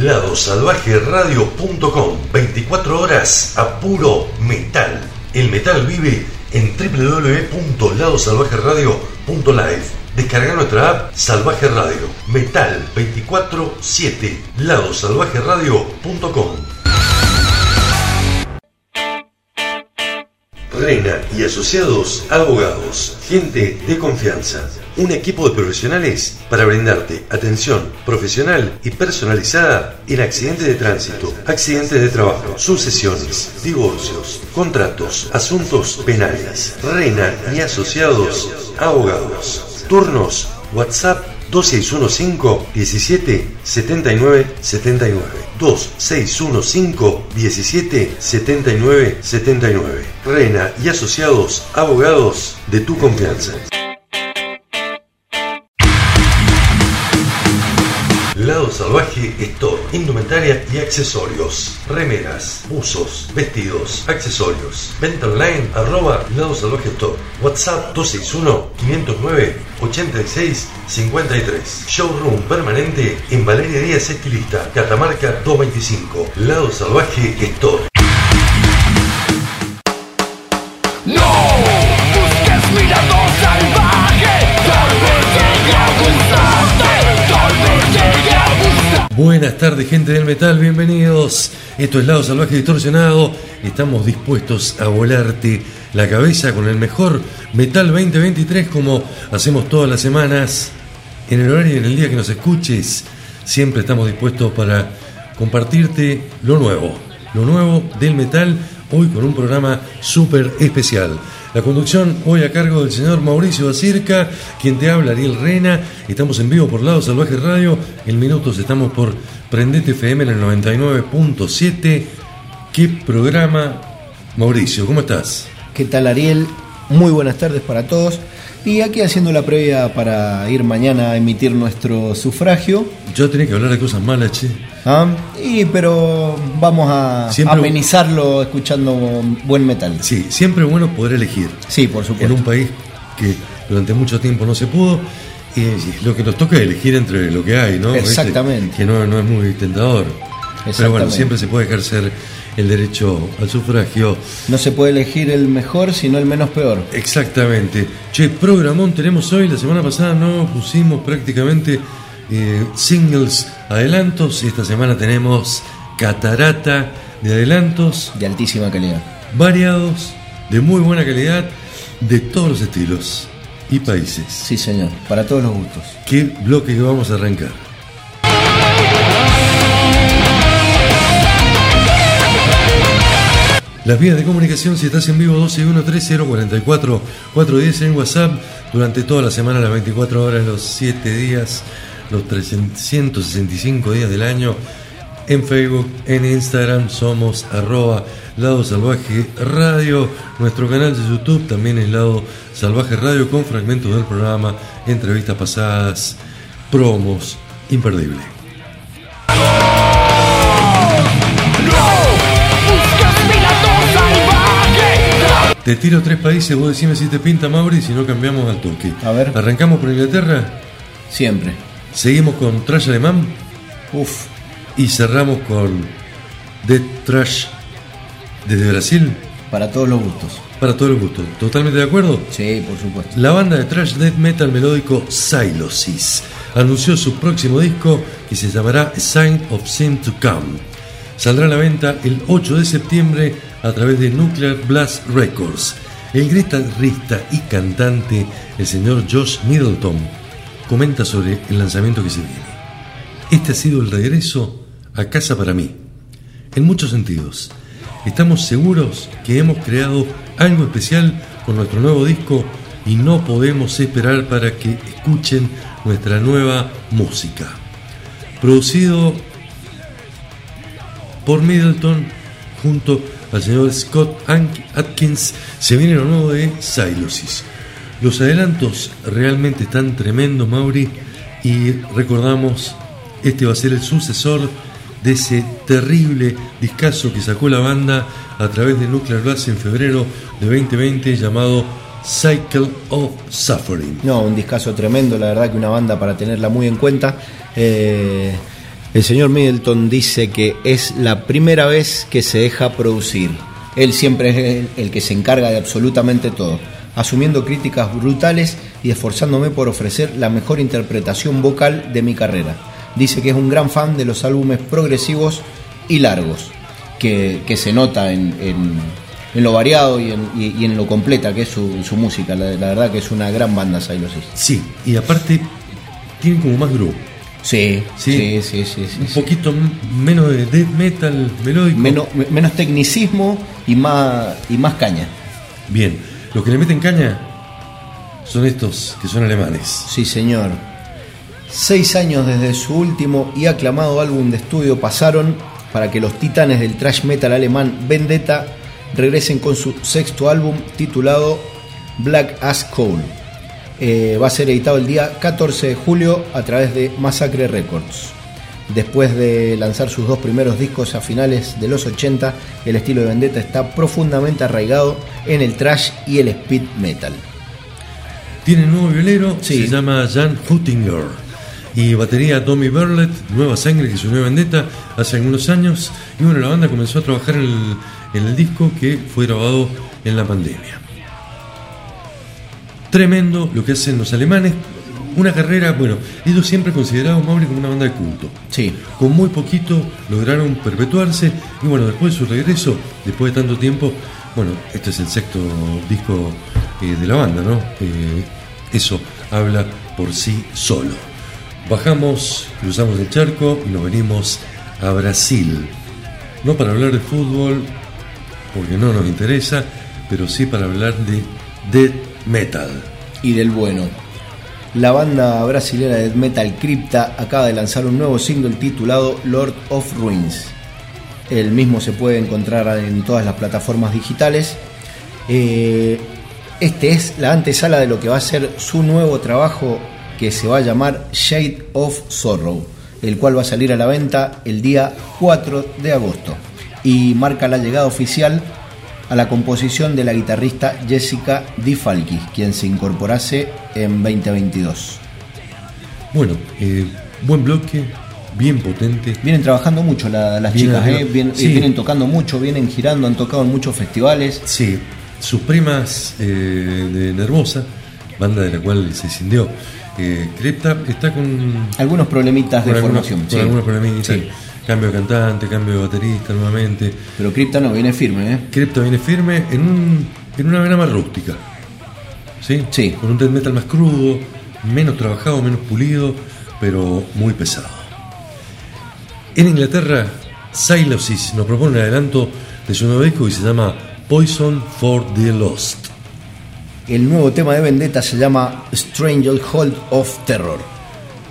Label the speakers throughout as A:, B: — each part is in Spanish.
A: ladosalvajeradio.com 24 horas a puro metal. El metal vive en www.ladosalvajeradio.live. Descarga nuestra app Salvaje Radio. Metal 24-7. Ladosalvajeradio.com Reina y asociados abogados. Gente de confianza. Un equipo de profesionales para brindarte atención profesional y personalizada en accidentes de tránsito, accidentes de trabajo, sucesiones, divorcios, contratos, asuntos penales. Reina y asociados abogados. Turnos WhatsApp 2615 17 79 79 2615 17 79 79 Reina y asociados abogados de tu confianza. Store, indumentaria y accesorios, remeras, buzos, vestidos, accesorios. Venta online arroba Lado Salvaje Store. WhatsApp 261-509-8653. Showroom permanente en Valeria Díaz Estilista, Catamarca 225. Lado Salvaje Store.
B: Buenas tardes, gente del metal, bienvenidos. Esto es Lado Salvaje Distorsionado. Estamos dispuestos a volarte la cabeza con el mejor Metal 2023, como hacemos todas las semanas. En el horario y en el día que nos escuches, siempre estamos dispuestos para compartirte lo nuevo, lo nuevo del metal, hoy con un programa súper especial. La conducción hoy a cargo del señor Mauricio Acirca, quien te habla Ariel Reina. Estamos en vivo por Lado Salvaje Radio. En minutos estamos por Prendete FM en el 99.7. ¿Qué programa? Mauricio, ¿cómo estás?
C: ¿Qué tal Ariel? Muy buenas tardes para todos. Y aquí haciendo la previa para ir mañana a emitir nuestro sufragio.
B: Yo tenía que hablar de cosas malas, che.
C: ¿ah? Y pero vamos a
B: Siempre-
C: amenizarlo escuchando buen metal.
B: Sí, siempre es bueno poder elegir.
C: Sí, por
B: En
C: supuesto.
B: un país que durante mucho tiempo no se pudo. Y lo que nos toca es elegir entre lo que hay, ¿no? ¿Viste?
C: Exactamente.
B: Que no, no es muy tentador. Pero bueno, siempre se puede ejercer el derecho al sufragio.
C: No se puede elegir el mejor, sino el menos peor.
B: Exactamente. Che, programón tenemos hoy. La semana pasada no pusimos prácticamente eh, singles adelantos. Y esta semana tenemos catarata de adelantos
C: De altísima calidad.
B: variados, de muy buena calidad, de todos los estilos y países.
C: Sí, señor. Para todos los gustos.
B: ¿Qué bloque que vamos a arrancar? Las vías de comunicación, si estás en vivo, 1213044410 en WhatsApp durante toda la semana, las 24 horas, los 7 días, los 365 días del año. En Facebook, en Instagram, somos arroba Lado Salvaje Radio. Nuestro canal de YouTube también es Lado Salvaje Radio con fragmentos del programa, entrevistas pasadas, promos, imperdible. Te tiro tres países, vos decime si te pinta Mauri si no cambiamos al toque.
C: A ver.
B: Arrancamos por Inglaterra,
C: Siempre.
B: seguimos con Trash Alemán
C: Uf.
B: y cerramos con Dead Trash desde Brasil
C: Para todos los gustos.
B: para todo el gusto. ¿Totalmente de acuerdo?
C: Sí, por supuesto.
B: La banda de thrash death metal melódico Silosis anunció su próximo disco y se llamará A Sign of Sin to Come. Saldrá a la venta el 8 de septiembre a través de Nuclear Blast Records. El guitarrista y cantante, el señor Josh Middleton, comenta sobre el lanzamiento que se viene. Este ha sido el regreso a casa para mí, en muchos sentidos. Estamos seguros que hemos creado algo especial con nuestro nuevo disco y no podemos esperar para que escuchen nuestra nueva música. Producido por Middleton junto al señor Scott Atkins. Se viene lo nuevo de Silosis. Los adelantos realmente están tremendos, Mauri, y recordamos, este va a ser el sucesor de ese terrible discazo que sacó la banda a través de Nuclear Blast en febrero de 2020 llamado Cycle of Suffering.
C: No, un discazo tremendo, la verdad que una banda para tenerla muy en cuenta. Eh, el señor Middleton dice que es la primera vez que se deja producir. Él siempre es el, que se encarga de absolutamente todo, asumiendo críticas brutales y esforzándome por ofrecer la mejor interpretación vocal de mi carrera. Dice que es un gran fan de los álbumes progresivos y largos, que, que se nota en, en- lo variado y en, y- en lo completa que es su, su música. La, verdad que es una gran banda Silosis.
B: Sí, y aparte tienen como más groove.
C: Sí,
B: Sí.
C: sí, sí,
B: Un poquito menos de death metal melódico.
C: Menos, me- menos tecnicismo y más, y más caña.
B: Bien, los que le meten caña son estos que son alemanes.
C: Sí, señor. Seis años desde su último y aclamado álbum de estudio pasaron para que los titanes del thrash metal alemán Vendetta regresen con su sexto álbum titulado Black As Coal. Eh, va a ser editado el día 14 de julio a través de Massacre Records. Después de lanzar sus dos primeros discos a finales de los 80, el estilo de Vendetta está profundamente arraigado en el thrash y el speed metal.
B: Tiene un nuevo violero,
C: Sí.
B: se llama Jan Huttinger. Y batería Tommy Burlett, nueva sangre que se unió a Vendetta hace algunos años. Y bueno, la banda comenzó a trabajar en el, en el disco que fue grabado en la pandemia. Tremendo lo que hacen los alemanes. Una carrera, bueno, ellos siempre considerados Mauri como una banda de culto.
C: Sí,
B: Con muy poquito lograron perpetuarse y bueno, después de su regreso, después de tanto tiempo, bueno, este es el sexto disco eh, de la banda, ¿no? Eh, eso habla por sí solo. Bajamos, cruzamos el charco y nos venimos a Brasil. No para hablar de fútbol, porque no nos interesa, pero sí para hablar de death metal.
C: y del bueno. La banda brasilera de metal Crypta acaba de lanzar un nuevo single titulado Lord of Ruins. El mismo se puede encontrar en todas las plataformas digitales. Eh, este es la antesala de lo que va a ser su nuevo trabajo que se va a llamar Shade of Sorrow, el cual va a salir a la venta el día 4 de agosto y marca la llegada oficial a la composición de la guitarrista Jessica Di Falchi, quien se incorporase en 2022.
B: Bueno, eh, buen bloque, bien potente.
C: Vienen trabajando mucho la- las
B: Vienen
C: chicas. ¿eh?
B: Sí.
C: eh, vienen tocando mucho, vienen girando, han tocado en muchos festivales.
B: Sí, sus primas eh, de Nervosa, banda de la cual se cindió, eh, Cripta está con,
C: Algunos problemitas de
B: algunos,
C: formación,
B: con
C: sí.
B: algunos problemitas.
C: Sí.
B: Cambio de cantante, cambio de baterista nuevamente.
C: Pero Crypta no viene firme, ¿eh?
B: Cripta viene firme en, un, en una vena más rústica. ¿sí?
C: Sí.
B: Con un death metal más crudo, menos trabajado, menos pulido, pero muy pesado. En Inglaterra, Silosis nos propone un adelanto de su nuevo disco y se llama Poison for the Lost.
C: El nuevo tema de Vendetta se llama Stranger Hold of Terror.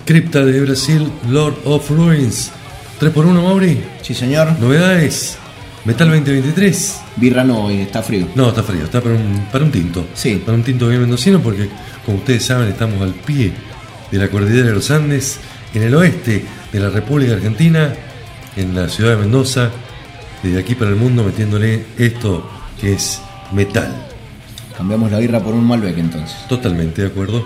B: Cripta de Brasil, Lord of Ruins. 3x1, Mauri.
C: Sí, señor.
B: Novedades. Metal 2023.
C: Birra no, hoy está frío.
B: No, está frío, está para un, para un tinto.
C: Sí.
B: Para un tinto bien mendocino porque, como ustedes saben, estamos al pie de la cordillera de los Andes, en el oeste de la República Argentina, en la ciudad de Mendoza, desde aquí para el mundo metiéndole esto que es metal.
C: Cambiamos la birra por un Malbec entonces.
B: Totalmente de acuerdo.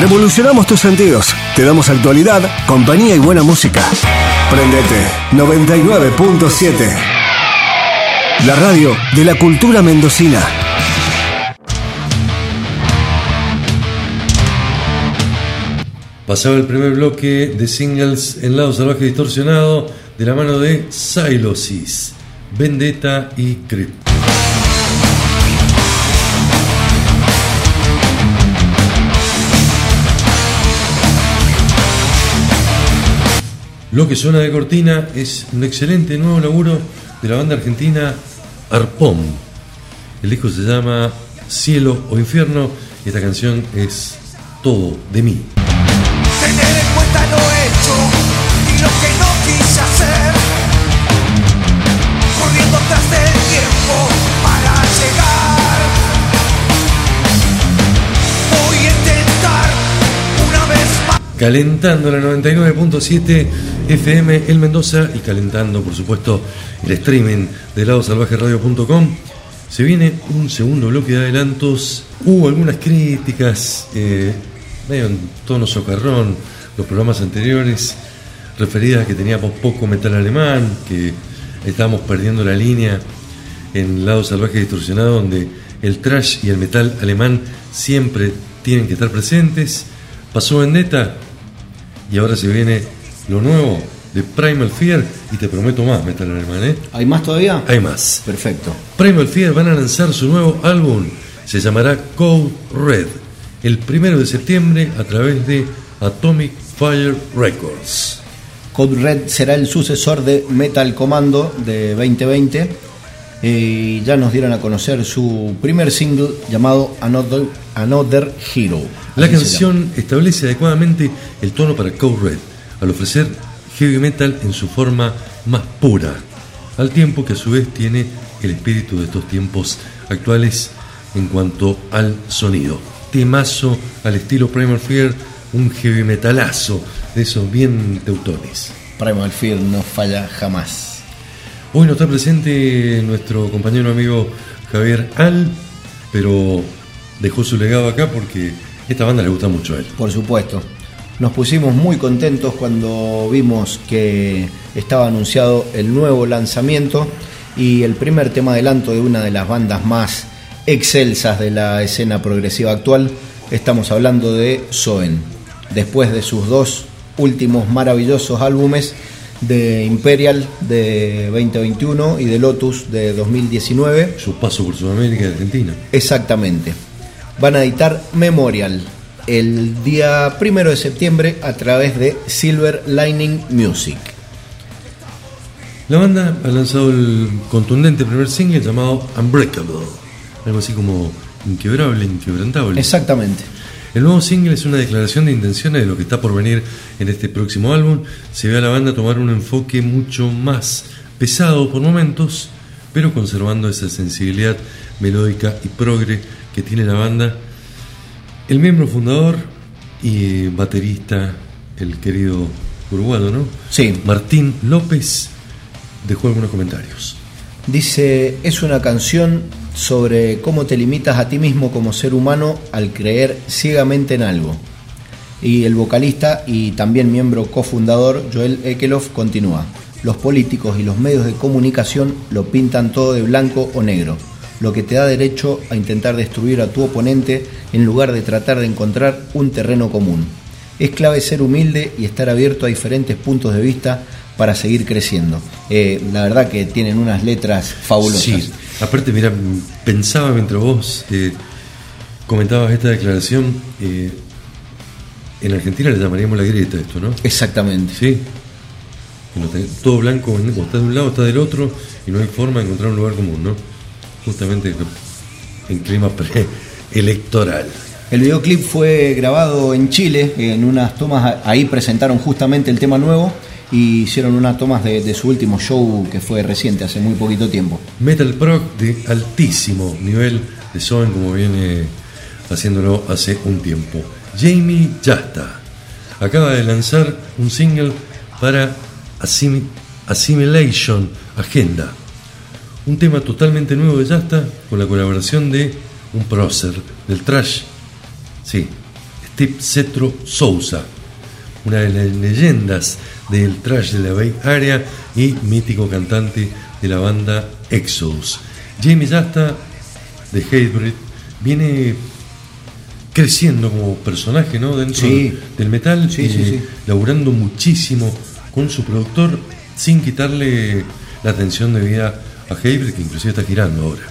D: Revolucionamos tus sentidos. Te damos actualidad, compañía y buena música. Prendete 99.7. La radio de la cultura mendocina.
B: Pasaba el primer bloque de singles en lado salvaje distorsionado de la mano de Silosis, Vendetta y Creep. Lo que suena de cortina es un excelente nuevo laburo de la banda argentina Arpón. El disco se llama Cielo o Infierno y esta canción es Todo de mí.
E: Tener en cuenta lo hecho y lo que no quise hacer. Corriendo tras del tiempo para llegar. Voy a intentar una vez más.
B: Calentando la 99.7 FM El Mendoza y calentando, por supuesto, el streaming de ladosalvajeradio.com. Se viene un segundo bloque de adelantos. Hubo algunas críticas, eh, medio en tono socarrón, los programas anteriores, referidas a que teníamos poco metal alemán, que estábamos perdiendo la línea en Lado Salvaje Distorsionado, donde el trash y el metal alemán siempre tienen que estar presentes. Pasó Vendetta y ahora se viene lo nuevo de Primal Fear y te prometo más, metal alemán, ¿eh?
C: ¿Hay más todavía?
B: Hay más.
C: Perfecto.
B: Primal Fear van a lanzar su nuevo álbum, se llamará Code Red, el primero de septiembre a través de Atomic Fire Records.
C: Code Red será el sucesor de Metal Commando de 2020 y ya nos dieron a conocer su primer single llamado Another, Another Hero.
B: La canción establece adecuadamente el tono para Code Red, al ofrecer heavy metal en su forma más pura, al tiempo que a su vez tiene el espíritu de estos tiempos actuales en cuanto al sonido. Temazo al estilo Primal Fear, un heavy metalazo de esos bien teutones.
C: Primal Fear no falla jamás.
B: Hoy no está presente nuestro compañero amigo Javier Al, pero dejó su legado acá porque esta banda le gusta mucho a él.
C: Por supuesto. Nos pusimos muy contentos cuando vimos que estaba anunciado el nuevo lanzamiento y el primer tema adelanto de una de las bandas más excelsas de la escena progresiva actual. Estamos hablando de Soen. Después de sus dos últimos maravillosos álbumes de Imperial de 2021 y de Lotus de 2019,
B: Su paso por Sudamérica y Argentina.
C: Exactamente. Van a editar Memorial el día primero de septiembre a través de Silver Lining Music.
B: La banda ha lanzado el contundente primer single llamado Unbreakable, algo así como inquebrable, inquebrantable.
C: Exactamente.
B: El nuevo single es una declaración de intenciones de lo que está por venir en este próximo álbum. Se ve a la banda tomar un enfoque mucho más pesado por momentos, pero conservando esa sensibilidad melódica y progre que tiene la banda. El miembro fundador y baterista, el querido uruguayo, ¿no?
C: Sí.
B: Martín López dejó algunos comentarios.
C: Dice, es una canción sobre cómo te limitas a ti mismo como ser humano al creer ciegamente en algo. Y el vocalista y también miembro cofundador Joel Ekelof continúa. Los políticos y los medios de comunicación lo pintan todo de blanco o negro, lo que te da derecho a intentar destruir a tu oponente en lugar de tratar de encontrar un terreno común. Es clave ser humilde y estar abierto a diferentes puntos de vista para seguir creciendo. Eh, la verdad que tienen unas letras fabulosas.
B: Sí, aparte, mira, pensaba mientras vos eh, comentabas esta declaración, eh, en Argentina le llamaríamos la grieta esto, ¿no?
C: Exactamente.
B: Sí. Todo blanco, o está de un lado, está del otro, y no hay forma de encontrar un lugar común, ¿no? Justamente en clima electoral.
C: El videoclip fue grabado en Chile, en unas tomas, ahí presentaron justamente el tema nuevo y hicieron unas tomas de, de su último show que fue reciente, hace muy poquito tiempo.
B: Metal Proc de altísimo nivel de Soen, como viene haciéndolo hace un tiempo. Jamie Jasta acaba de lanzar un single para Assimi- Assimilation Agenda. Un tema totalmente nuevo de Jasta con la colaboración de un prócer del trash. Sí, Steve Cetro Souza, una de las leyendas del trash de la Bay Area y mítico cantante de la banda Exodus. Jamie Yasta de Hatebreed viene creciendo como personaje ¿no? dentro
C: Sí.
B: del metal,
C: Sí,
B: eh,
C: sí.
B: laburando muchísimo con su productor sin quitarle la atención debida a Hatebreed, que inclusive está girando ahora.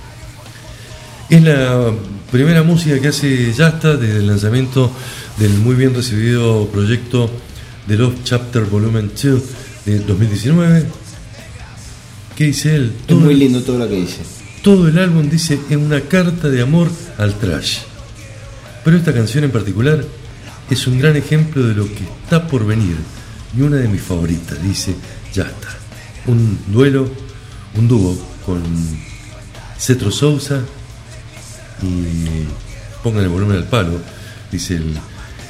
B: Es la primera música que hace Yasta desde el lanzamiento del muy bien recibido proyecto The Love Chapter Volumen 2 de 2019. ¿Qué dice él?
C: Es muy lindo todo lo que dice.
B: Todo el álbum dice es una carta de amor al trash. Pero esta canción en particular es un gran ejemplo de lo que está por venir y una de mis favoritas, dice Ya está. Un duelo, un dúo con Cetro Souza y pongan el volumen al palo, dice el,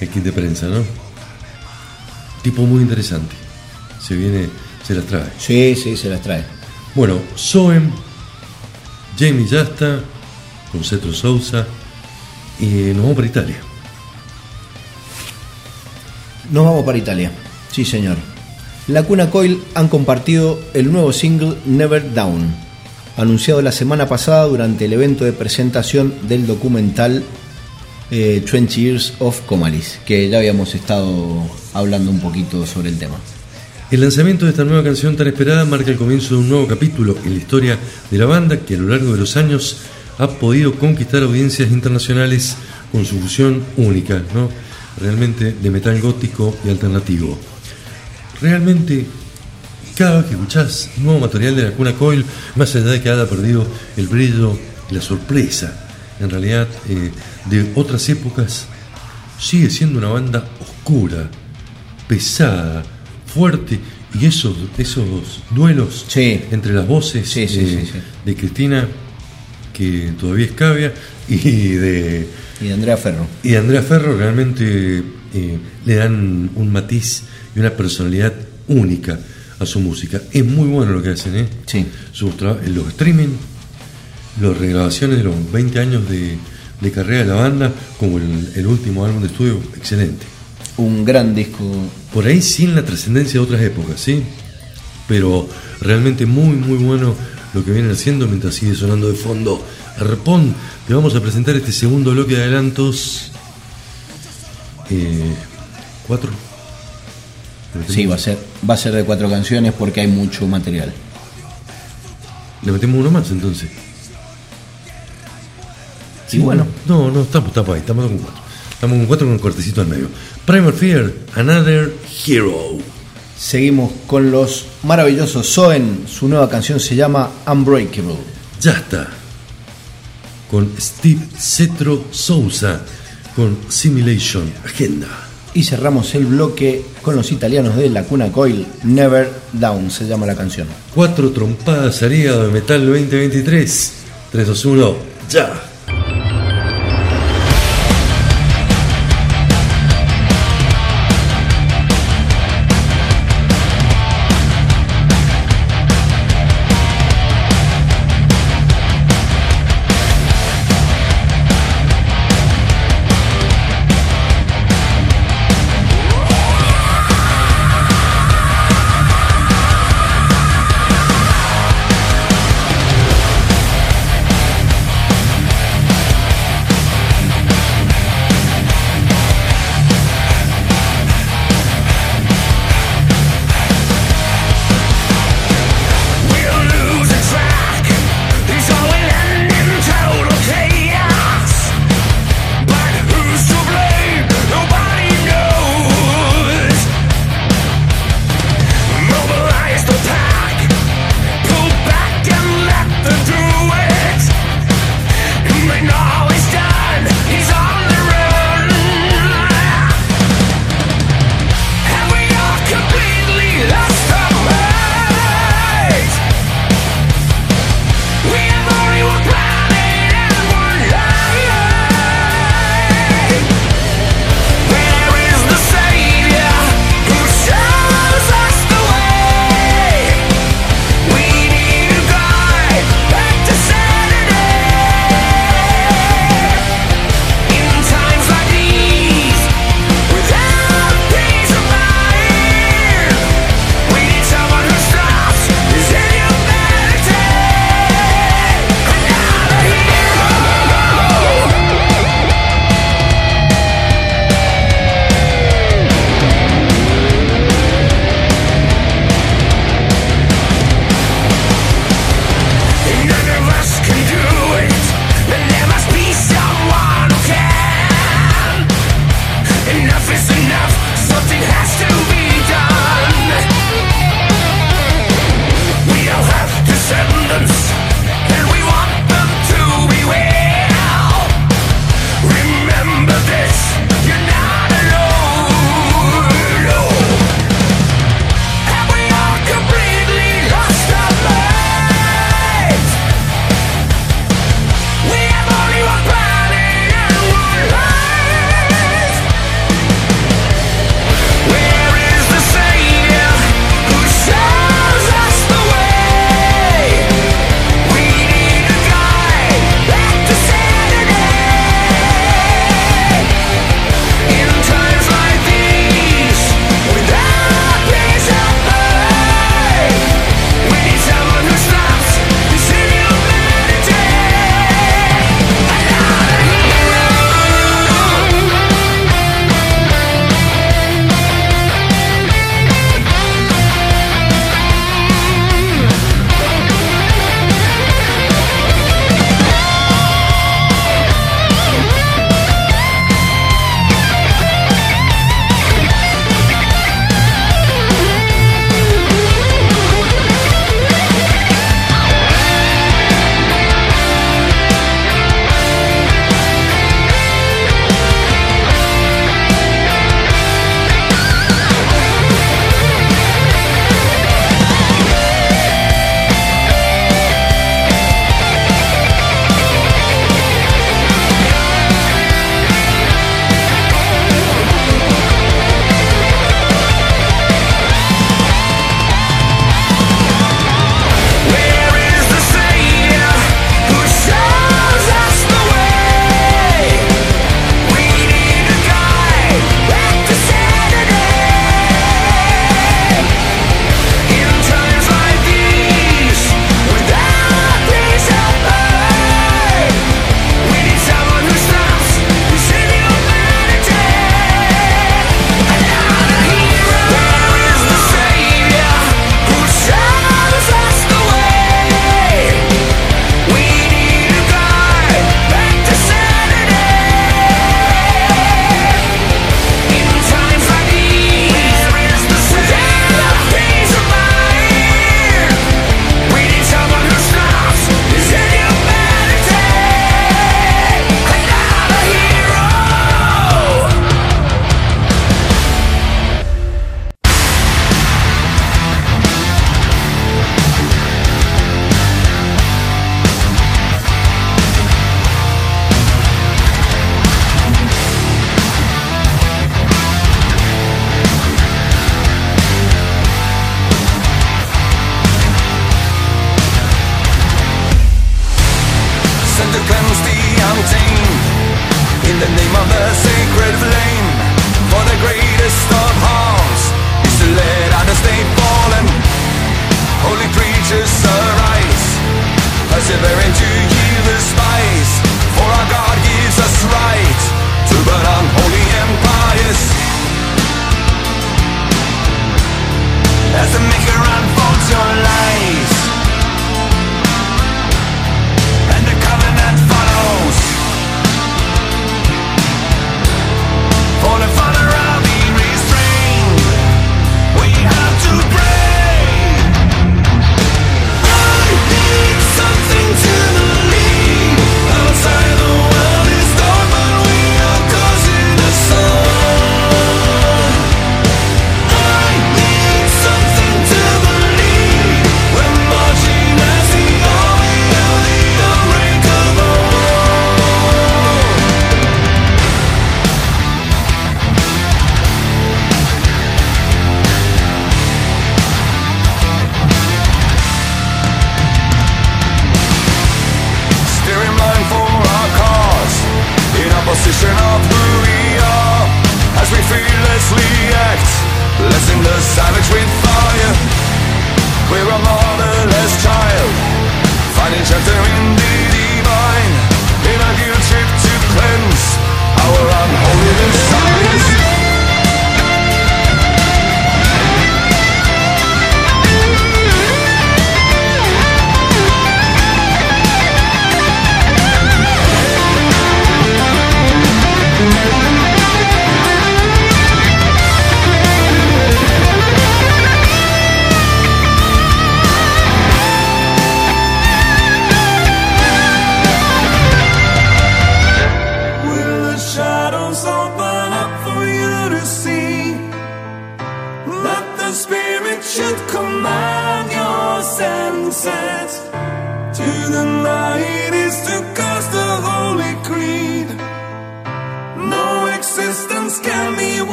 B: el kit de prensa, ¿no? Tipo muy interesante. Se viene, se las trae.
C: Sí, sí, se las trae.
B: Bueno, Soem, Jamie Yasta, con Cetro Souza, y nos vamos para Italia.
C: Nos vamos para Italia. Sí, señor. La Cuna Coil han compartido el nuevo single Never Down, anunciado la semana pasada durante el evento de presentación del documental eh, 20 Years of Comalis, que ya habíamos estado hablando un poquito sobre el tema.
B: El lanzamiento de esta nueva canción tan esperada marca el comienzo de un nuevo capítulo en la historia de la banda que a lo largo de los años ha podido conquistar audiencias internacionales con su fusión única, ¿no? realmente de metal gótico y alternativo. Realmente, cada vez que escuchás nuevo material de la Cuna Coil, más allá de que haya perdido el brillo y la sorpresa, en realidad, eh, de otras épocas, sigue siendo una banda oscura, pesada, fuerte, y esos, esos duelos
C: Sí.
B: entre las voces
C: Sí, sí,
B: eh, de Cristina, que todavía es cavia, y de,
C: Y de Andrea Ferro.
B: y de Andrea Ferro realmente eh, le dan un matiz y una personalidad única a su música. Es muy bueno lo que hacen, ¿eh?
C: Sí.
B: Sus los streaming, las regrabaciones de los 20 años de, de carrera de la banda, como el, el último álbum de estudio, excelente.
C: Un gran disco.
B: Por ahí sin la trascendencia de otras épocas, ¿sí? Pero realmente muy, muy bueno lo que vienen haciendo mientras sigue sonando de fondo. Arpón, te vamos a presentar este segundo bloque de adelantos. Eh, ¿Cuatro?
C: Sí, va a ser, va a ser de cuatro canciones porque hay mucho material.
B: Le metemos uno más entonces.
C: Sí, bueno.
B: No, no, estamos, estamos ahí, estamos con cuatro. Estamos con cuatro con un cortecito al medio. Primal Fear, Another Hero.
C: Seguimos con los maravillosos Soen. Su nueva canción se llama Unbreakable.
B: Ya está. Con Steve Cetro Souza. Con Simulation Agenda.
C: Y cerramos el bloque con los italianos de La Cuna Coil. Never Down se llama la canción.
B: Cuatro trompadas hígado de Metal 2023. 3, 2, 1, ya.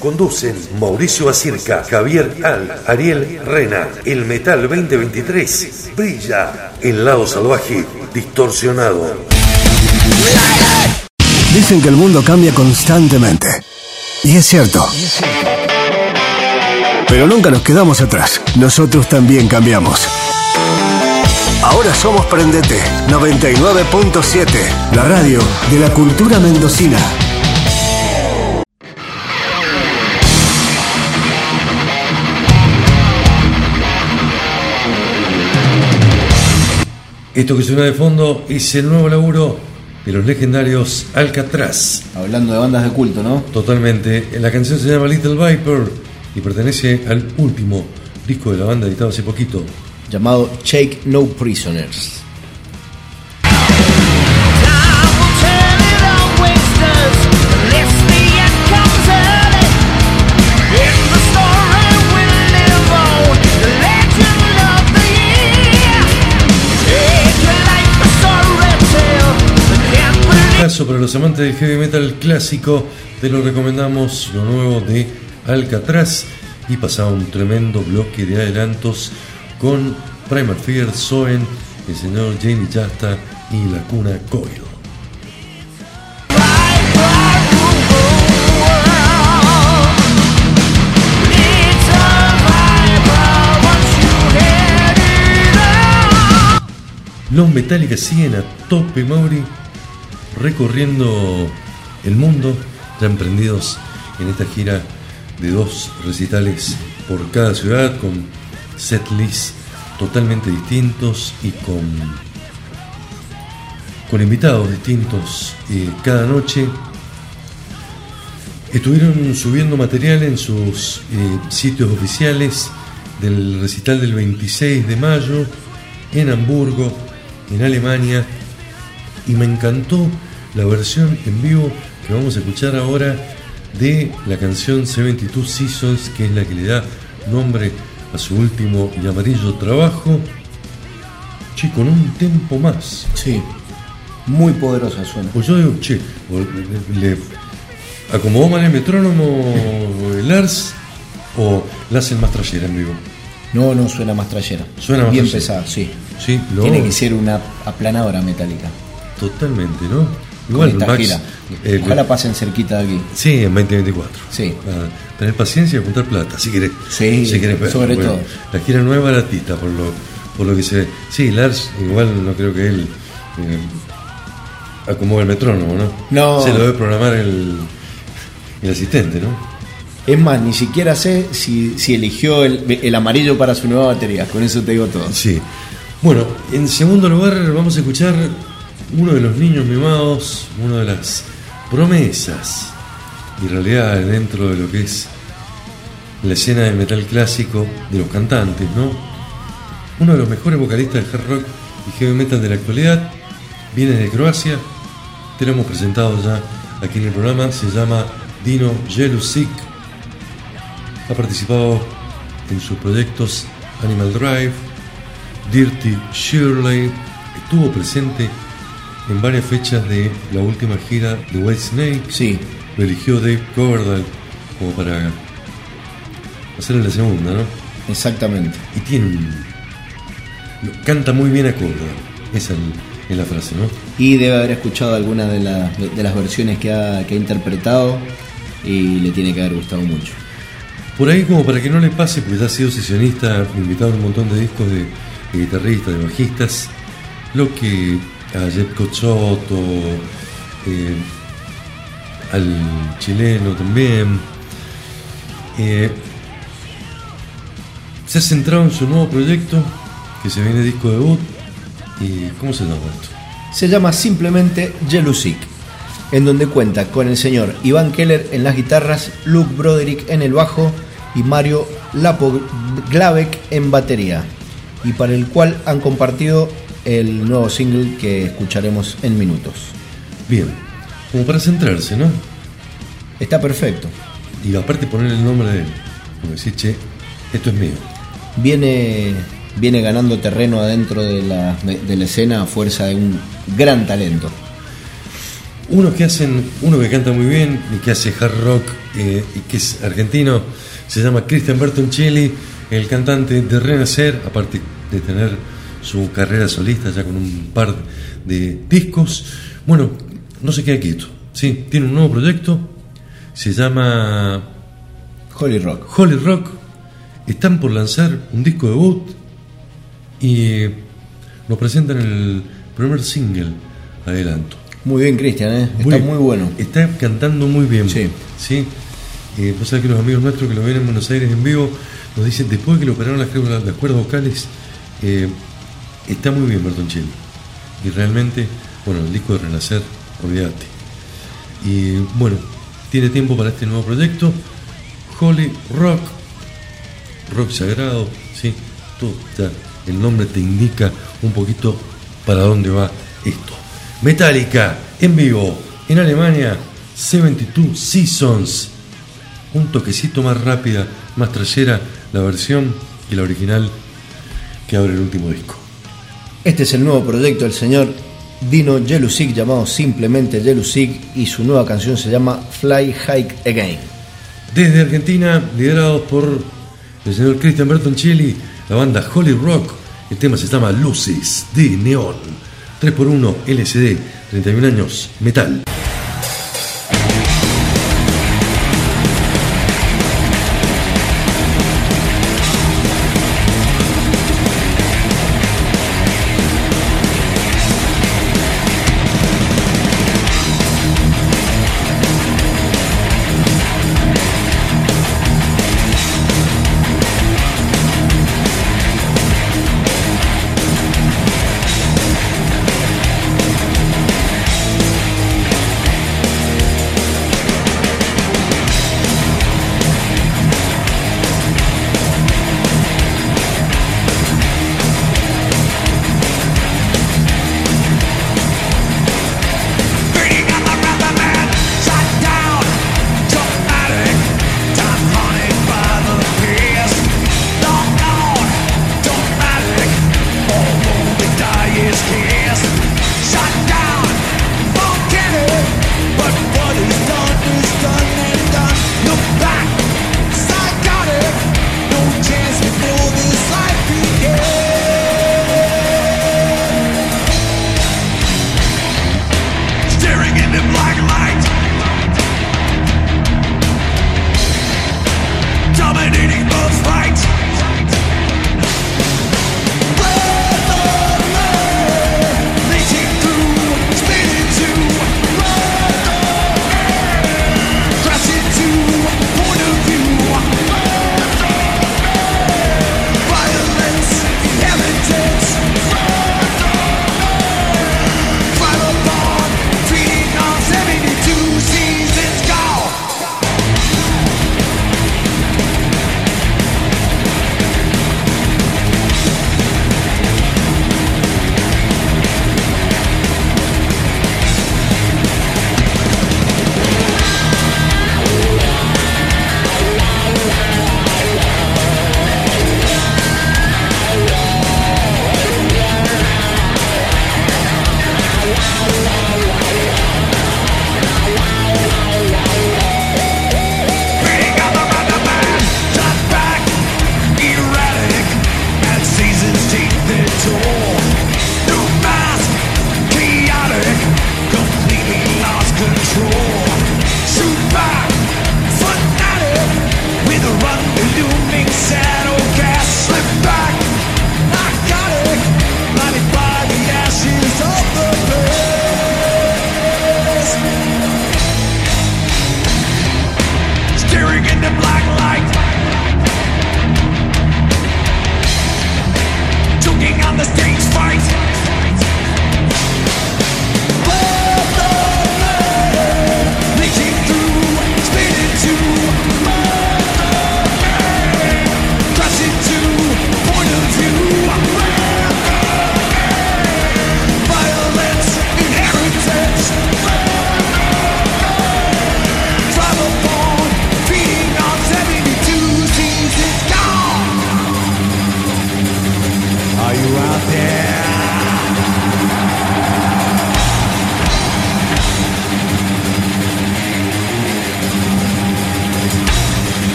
A: Conducen Mauricio Acirca, Javier Al, Ariel Rena. El Metal 2023 brilla en lado salvaje distorsionado.
D: Dicen que el mundo cambia constantemente. Y es cierto. Pero nunca nos quedamos atrás. Nosotros también cambiamos. Ahora somos Prendete 99.7, la radio de la cultura mendocina.
B: Esto que suena de fondo es el nuevo laburo de los legendarios Alcatraz.
C: Hablando de bandas de culto, ¿no?
B: Totalmente. La canción se llama Little Viper y pertenece al último disco de la banda editado hace poquito.
C: Llamado Shake No Prisoners.
B: Para los amantes del heavy metal clásico, te lo recomendamos lo nuevo de Alcatraz y pasaba un tremendo bloque de adelantos con Primal Fear, Soen, el señor Jamie Jasta y la cuna Coil. Los Metallica siguen a tope, Mauri, recorriendo el mundo, ya emprendidos en esta gira de dos recitales por cada ciudad, con setlists totalmente distintos y con, con invitados distintos eh, cada noche. Estuvieron subiendo material en sus eh, sitios oficiales del recital del 26 de mayo en Hamburgo, en Alemania, y me encantó la versión en vivo que vamos a escuchar ahora de la canción 72 Seasons, que es la que le da nombre a su último y amarillo trabajo. Che, con un tempo más.
C: Sí, muy poderosa suena.
B: Pues yo digo, che, le, acomodó mal el metrónomo el Lars o la hacen más trayera en vivo.
C: No, no suena más trayera.
B: Suena más
C: Bien
B: trayera.
C: pesada, sí.
B: Sí, no,
C: Tiene que ser una aplanadora metálica.
B: Totalmente, ¿no?
C: Con
B: Igual
C: esta
B: Max,
C: gira.
B: eh,
C: Ojalá pasen cerquita de aquí.
B: Sí, en 2024.
C: Sí.
B: A tener paciencia y juntar plata, si querés.
C: Sí,
B: si querés
C: sobre todo.
B: La gira no es baratita, por lo, por lo que se ve. Sí, Lars, igual no creo que él eh, acomode el metrónomo, ¿no?
C: No.
B: Se lo debe programar el, el asistente, ¿no?
C: Es más, ni siquiera sé si, si eligió el, el amarillo para su nueva batería. Con eso te digo todo.
B: Sí. Bueno, en segundo lugar vamos a escuchar uno de los niños mimados, una de las promesas, y realidad dentro de lo que es la escena del metal clásico de los cantantes, ¿no? Uno de los mejores vocalistas de hard rock y heavy metal de la actualidad, viene de Croacia, te lo hemos presentado ya aquí en el programa, se llama Dino Jelusic, ha participado en sus proyectos Animal Drive, Dirty Shirley, estuvo presente en varias fechas de la última gira de White Snake.
C: Sí,
B: Lo eligió Dave Coverdale como para hacer en la segunda, ¿no?
C: exactamente.
B: Y tiene Canta muy bien a Coverdale. Esa es es la frase, ¿no?
C: Y debe haber escuchado alguna de, la- de las versiones que ha, que ha interpretado y le tiene que haber gustado mucho.
B: Por ahí, como para que no le pase, porque ya ha sido sesionista, invitado a un montón de discos de, de guitarristas, de bajistas, lo que a Cochotto, eh, al chileno también, eh, se ha centrado en su nuevo proyecto, que se viene disco debut, y ¿cómo se llama esto?
C: Se llama simplemente Jelusic, en donde cuenta con el señor Iván Keller en las guitarras, Luke Broderick en el bajo y Mario Lapo Glavek en batería, y para el cual han compartido el nuevo single que escucharemos en minutos.
B: Bien, como para centrarse, ¿no?
C: Está perfecto.
B: Y aparte poner el nombre de él. Como decir, che, esto es mío.
C: Viene, viene ganando terreno adentro de la, de la escena a fuerza de un gran talento.
B: Uno que hacen, uno que canta muy bien y que hace hard rock eh, y que es argentino, se llama Cristian Bertoncelli, el cantante de Renacer, aparte de tener su carrera solista ya con un par de discos. Bueno, no se queda quieto, sí, tiene un nuevo proyecto, se llama
C: Holy Rock.
B: Holy Rock. Están por lanzar un disco debut y nos presentan el primer single, adelanto.
C: Muy bien, Cristian, ¿eh? está muy bueno.
B: Está cantando muy bien.
C: Sí.
B: ¿sí? Eh, vos sabés que los amigos nuestros que lo ven en Buenos Aires en vivo nos dicen, después de que le operaron las, cuerdas- las cuerdas vocales, eh, está muy bien Bertoncelli. Y realmente, bueno, el disco de Renacer, olvídate. Y bueno, tiene tiempo para este nuevo proyecto. Holy Rock, rock sagrado, ¿sí? Todo, ya, el nombre te indica un poquito para dónde va esto. Metallica, en vivo, en Alemania, 72 Seasons. Un toquecito más rápida, más trayera la versión y la original que abre el último disco.
C: Este es el nuevo proyecto del señor Dino Jelusik llamado simplemente Jelusik y su nueva canción se llama Fly Hike Again.
B: Desde Argentina, liderados por el señor Christian Bertoncelli, la banda Holy Rock, el tema se llama Luces de Neón. 3x1 LCD, 31 años, metal.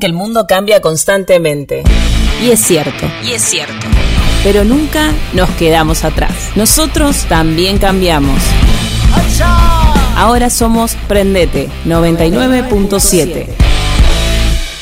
F: Que el mundo cambia constantemente. Y es cierto. Y es cierto. Pero nunca nos quedamos atrás. Nosotros también cambiamos. Ahora somos Prendete 99.7.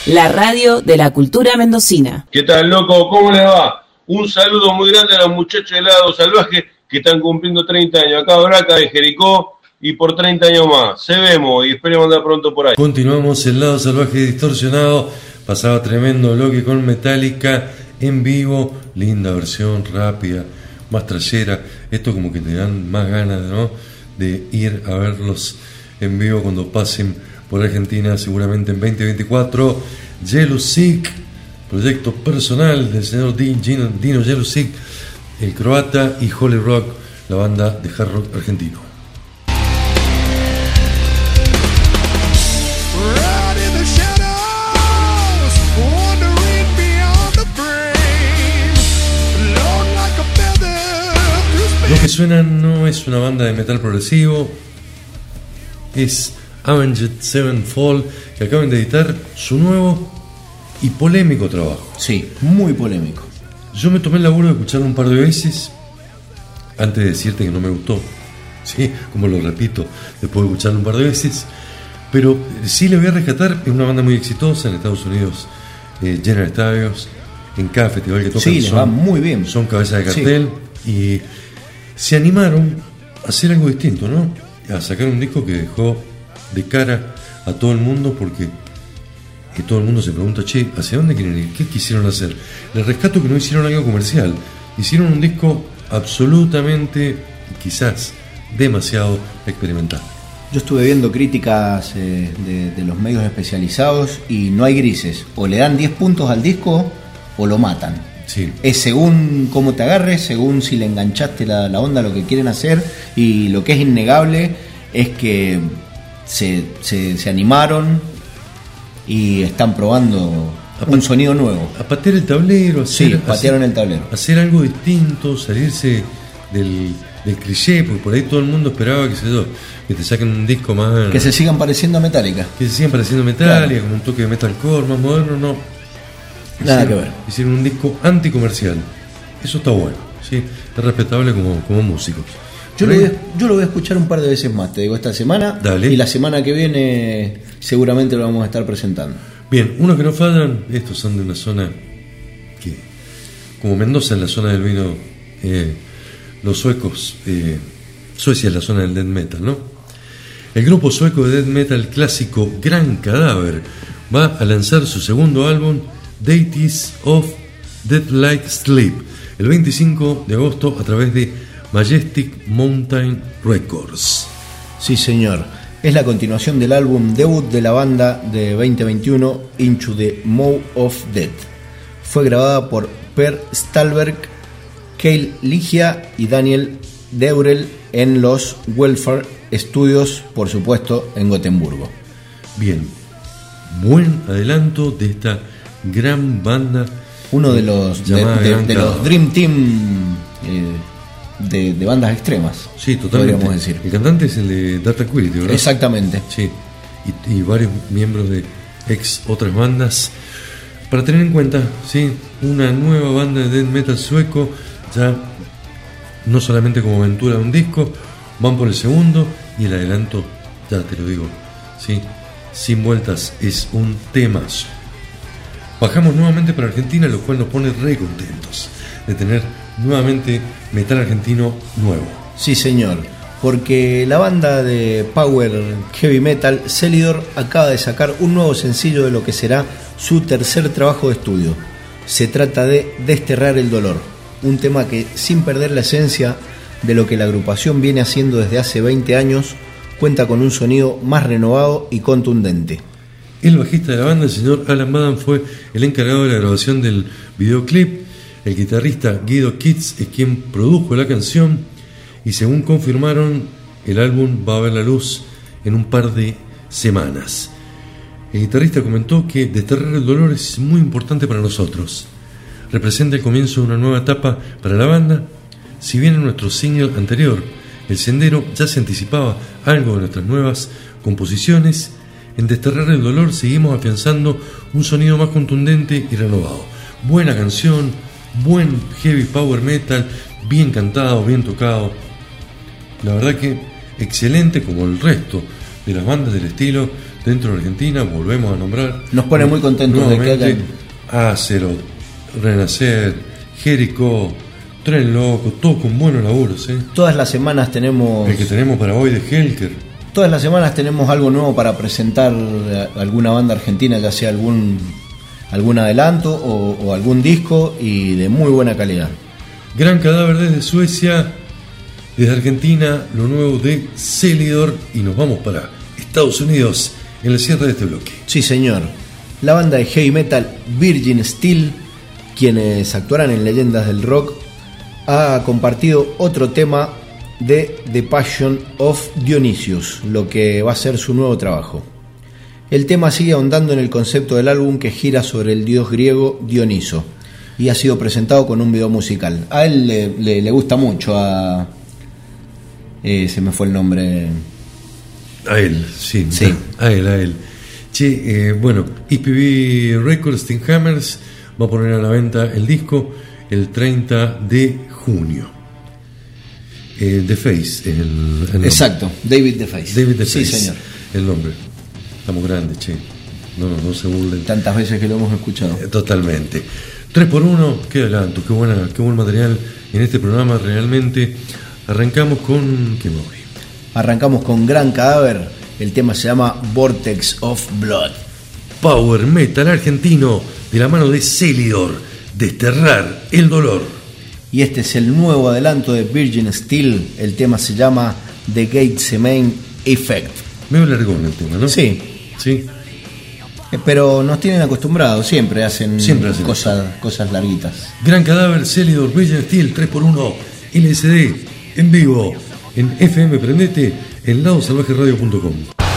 F: La radio de la cultura mendocina.
G: ¿Qué tal, loco? ¿Cómo le va? Un saludo muy grande a los muchachos de Lado Salvaje que están cumpliendo 30 años. Acá Braca de Jericó y por 30 años más. Se vemos y esperemos andar pronto por ahí.
B: Continuamos el lado salvaje distorsionado. Pasaba tremendo bloque con Metallica en vivo. Linda versión, rápida, más trayera. Esto como que te dan más ganas ¿no? de ir a verlos en vivo cuando pasen por Argentina, seguramente en 2024. Yellow Sick, proyecto personal del señor Dino, Sick, el croata y Holy Rock, la banda de hard rock argentino. Suena no es una banda de metal progresivo, es Avenged Sevenfold, que acaban de editar su nuevo y polémico trabajo.
C: Sí, muy polémico.
B: Yo me tomé el laburo de escucharlo un par de veces antes de decirte que no me gustó. Sí, como lo repito, después de escucharlo un par de veces. Pero sí le voy a rescatar, es una banda muy exitosa en Estados Unidos, eh, llena de estadios, en cada festival que tocan.
C: Sí, les va muy bien.
B: Son cabezas de
C: Sí.
B: cartel y se animaron a hacer algo distinto, ¿no? A sacar un disco que dejó de cara a todo el mundo porque que todo el mundo se pregunta, che, ¿hacia dónde quieren ir? ¿Qué quisieron hacer? Les rescato que no hicieron algo comercial, hicieron un disco absolutamente, quizás, demasiado experimental.
C: Yo estuve viendo críticas eh, de, de los medios especializados y no hay grises. O le dan 10 puntos al disco o lo matan.
B: Sí,
C: Es según cómo te agarres, según si le enganchaste la, la onda a lo que quieren hacer y lo que es innegable es que se, se- se animaron y están probando un sonido nuevo.
B: a patear el tablero, hacer,
C: Sí, patearon
B: hacer-
C: el tablero.
B: hacer algo distinto, salirse del, del cliché, porque por ahí todo el mundo esperaba, sé yo, que te saquen un disco más...
C: Que se sigan pareciendo a Metallica.
B: que se sigan pareciendo Metallica,
C: Claro.
B: como un toque de metalcore más moderno, no.
C: Nada
B: Hicieron-
C: que ver.
B: Hicieron un disco anticomercial. Eso está bueno, ¿sí? Es respetable como, como músicos.
C: Yo lo, voy, a- yo lo voy a escuchar un par de veces más, te digo, esta semana.
B: Dale.
C: Y la semana que viene seguramente lo vamos a estar presentando.
B: Bien, unos que no fallan, estos son de una zona que, como Mendoza en la zona del vino, eh, los suecos, eh, Suecia es la zona del death metal, ¿no? El grupo sueco de death metal clásico Gran Cadáver va a lanzar su segundo álbum, Deities of Like Sleep, el 25 de agosto a través de Majestic Mountain Records.
C: Sí, señor. Es la continuación del álbum debut de la banda de 2021, Into the Mow of Death. Fue grabada por Per Stalberg, Kale Ligia y Daniel Deurel en los Welfare Studios, por supuesto, en Gotemburgo.
B: Bien, buen adelanto de esta gran banda.
C: Uno de los, de, los. Dream Team eh, de, bandas extremas.
B: Sí, totalmente.
C: Podríamos decir.
B: El cantante es el de Dark Tranquility, ¿verdad?
C: Exactamente.
B: Sí, y, y varios miembros de ex otras bandas. Para tener en cuenta, sí, una nueva banda de death metal sueco, ya no solamente como aventura de un disco, van por el segundo y el adelanto, ya te lo digo, sí, sin vueltas, es un temazo. Bajamos nuevamente para Argentina, lo cual nos pone re contentos de tener nuevamente metal argentino nuevo.
C: Sí, señor. Porque la banda de Power Heavy Metal, Celidor, acaba de sacar un nuevo sencillo de lo que será su tercer trabajo de estudio. Se trata de Desterrar el Dolor, un tema que, sin perder la esencia de lo que la agrupación viene haciendo desde hace 20 años, cuenta con un sonido más renovado y contundente.
B: El bajista de la banda, el señor Alan Badan, fue el encargado de la grabación del videoclip. El guitarrista Guido Kitts es quien produjo la canción y según confirmaron, el álbum va a ver la luz en un par de semanas. El guitarrista comentó que Desterrar el Dolor es muy importante para nosotros. Representa el comienzo de una nueva etapa para la banda. Si bien en nuestro single anterior, El Sendero, ya se anticipaba algo de nuestras nuevas composiciones, en Desterrar el Dolor seguimos afianzando un sonido más contundente y renovado. Buena canción, buen heavy power metal, bien cantado, bien tocado. La verdad que excelente como el resto de las bandas del estilo dentro de Argentina, volvemos a nombrar.
C: Nos pone muy contentos de que hayan-
B: Azeroth, Renacer, Jericho, Tren Loco, todo con buenos laburos, ¿eh?
C: Todas las semanas tenemos
B: El que tenemos para hoy de Helker.
C: Todas las semanas tenemos algo nuevo para presentar alguna banda argentina, ya sea algún algún adelanto o, o algún disco y de muy buena calidad.
B: Gran cadáver desde Suecia, desde Argentina, lo nuevo de Celidor y nos vamos para Estados Unidos en el cierre de este bloque.
C: Sí, señor. La banda de heavy metal Virgin Steel, quienes actuarán en Leyendas del Rock, ha compartido otro tema de The Passion of Dionysius, lo que va a ser su nuevo trabajo. El tema sigue ahondando en el concepto del álbum que gira sobre el dios griego Dioniso y ha sido presentado con un video musical. A él le, le- le gusta mucho, a... eh, se me fue el nombre.
B: A él, sí,
C: Sí.
B: a él, a él. Che, eh, bueno, IPV Records Steam Hammers va a poner a la venta el disco el 30 de junio. Eh, The Face, el, el nombre.
C: Exacto, David The Face.
B: David The
C: Sí,
B: Face,
C: señor.
B: el nombre. Estamos grandes, che. No, no, no se burlen.
C: Tantas veces que lo hemos escuchado.
B: Eh, Totalmente. 3 por 1 qué adelanto, qué, buena, qué buen material en este programa realmente. Arrancamos con... ¿Qué voy?
C: Arrancamos con Gran Cadáver. El tema se llama Vortex of Blood.
B: Power Metal argentino de la mano de Celidor. Desterrar el dolor.
C: Y este es el nuevo adelanto de Virgin Steel. El tema se llama The Gate Main Effect.
B: Medio largón el tema, ¿no?
C: Sí,
B: Sí.
C: eh, pero nos tienen acostumbrados. Siempre hacen,
B: Siempre hacen
C: cosas, cosas larguitas.
B: Gran Cadáver, Celidor, Virgin Steel 3x1, LSD, en vivo, en FM Prendete, en ladosalvajeradio.com.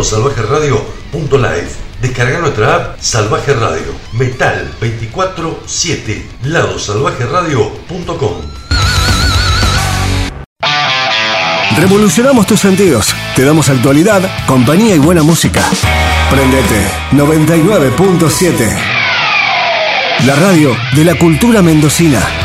A: www.ladosalvajeradio.live. Descarga nuestra app Salvaje Radio. Metal 24-7. ladosalvajeradio.com
D: Revolucionamos tus sentidos. Te damos actualidad, compañía y buena música. Prendete 99.7. La radio de la cultura mendocina.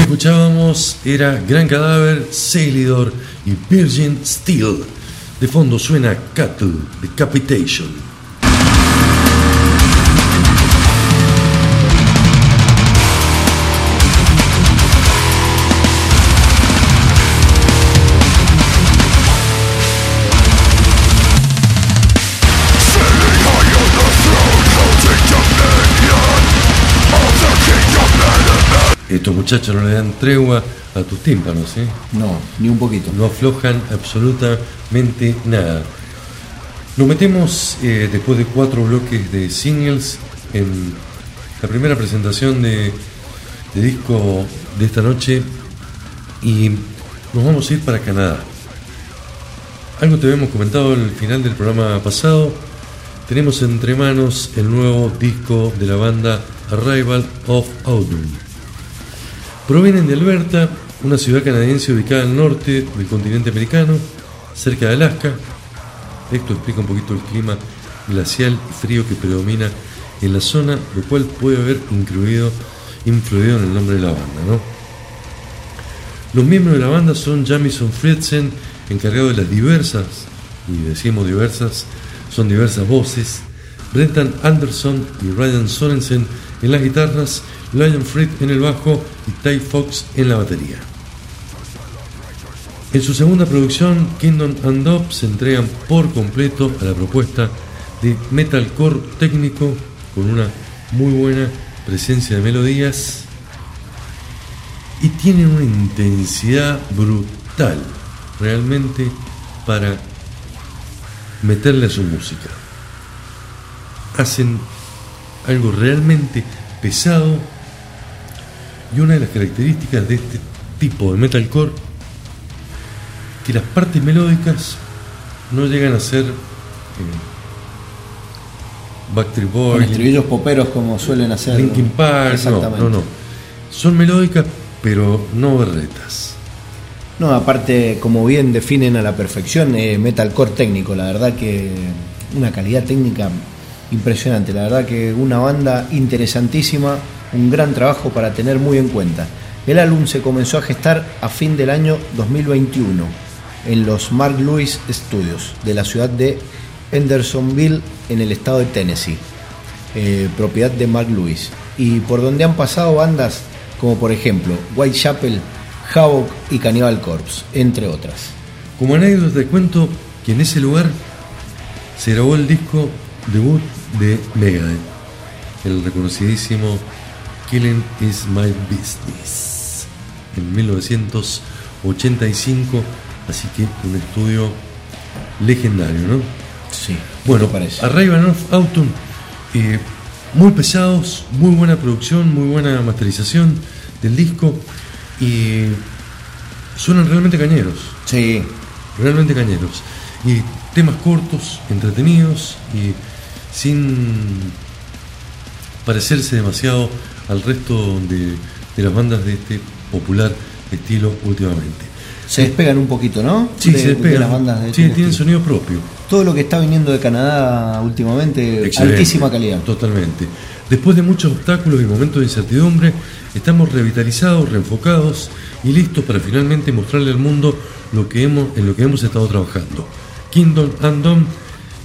B: Que escuchábamos era Gran Cadáver, Celidor y Virgin Steel. De fondo suena Cattle Decapitation. Estos muchachos no le dan tregua a tus tímpanos, ¿eh?
C: No, ni un poquito.
B: no aflojan absolutamente nada. Nos metemos eh, después de cuatro bloques de singles en la primera presentación de, de disco de esta noche y nos vamos a ir para Canadá. Algo te habíamos comentado al final del programa pasado. Tenemos entre manos el nuevo disco de la banda Arrival of Autumn. Provienen de Alberta, una ciudad canadiense ubicada al norte del continente americano, cerca de Alaska. Esto explica un poquito el clima glacial y frío que predomina en la zona, lo cual puede haber incluido, influido en el nombre de la banda. ¿no? Los miembros de la banda son Jamison Friedsen, encargado de las diversas, y decimos diversas, son diversas voces, Brentan Anderson y Ryan Sorensen en las guitarras, Lion Fried en el bajo y Ty Fox en la batería. En su segunda producción, Kingdom and Up, se entregan por completo a la propuesta de metalcore técnico con una muy buena presencia de melodías y tienen una intensidad brutal realmente para meterle a su música. Hacen algo realmente pesado y una de las características de este tipo de metalcore que las partes melódicas no llegan a ser eh, Backstreet Boys,
C: estribillos poperos como suelen hacer.
B: Linkin Park, no,
C: Exactamente.
B: no, no. Son melódicas pero no berretas.
C: No, aparte, como bien definen a la perfección, eh, metalcore técnico, la verdad que una calidad técnica Impresionante, la verdad que una banda interesantísima, un gran trabajo para tener muy en cuenta. El álbum se comenzó a gestar a fin del año 2021 en los Mark Lewis Studios de la ciudad de Hendersonville en el estado de Tennessee, eh, propiedad de Mark Lewis, y por donde han pasado bandas como por ejemplo Whitechapel, Havoc y Cannibal Corpse, entre otras.
B: Como anécdota te cuento que en ese lugar se grabó el disco debut de Megadeth, el reconocidísimo Killing is My Business, en 1985, así que un estudio legendario, ¿no?
C: Sí,
B: Bueno,
C: ¿qué parece?
B: Arrival of Autumn, eh, muy pesados, muy buena producción, muy buena masterización del disco y suenan realmente cañeros,
C: Sí,
B: realmente cañeros. Y temas cortos, entretenidos y sin parecerse demasiado al resto de, de las bandas de este popular estilo últimamente.
C: se despegan un poquito, ¿no?
B: Sí,
C: De-
B: se
C: de
B: despegan.
C: las bandas de
B: sí,
C: este
B: tienen
C: estilo.
B: sonido propio.
C: Todo lo que está viniendo de Canadá últimamente,
B: Excelente.
C: altísima calidad.
B: Totalmente. Después de muchos obstáculos y momentos de incertidumbre, estamos revitalizados, reenfocados y listos para finalmente mostrarle al mundo lo que hemos, en lo que hemos estado trabajando. Kingdom Undone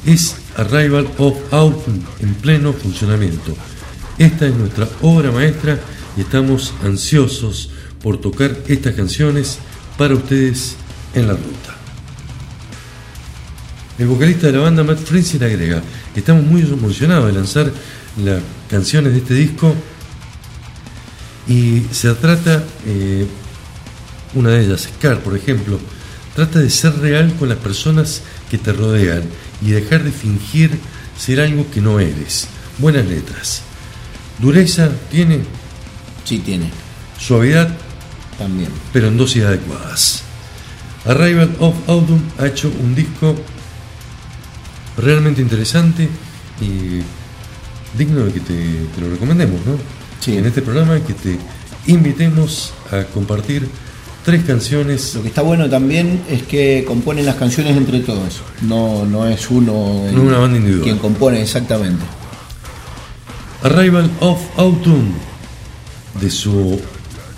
B: es Arrival of Autumn en pleno funcionamiento. Esta es nuestra obra maestra y estamos ansiosos por tocar estas canciones para ustedes en la ruta. El vocalista de la banda Matt Friesen agrega, estamos muy emocionados de lanzar las canciones de este disco y se trata, eh, una de ellas, Scar por ejemplo, trata de ser real con las personas que te rodean y dejar de fingir ser algo que no eres. Buenas letras. Dureza tiene
C: Sí, tiene,
B: suavidad,
C: también.
B: pero en dosis adecuadas. Arrival of Autumn ha hecho un disco realmente interesante y digno de que te, te lo recomendemos, ¿no?
C: Sí.
B: En este programa que te invitemos a compartir tres canciones.
C: Lo que está bueno también es que componen las canciones entre todos. No, no es uno
B: No una banda individual.
C: quien compone exactamente.
B: Arrival of Autumn de su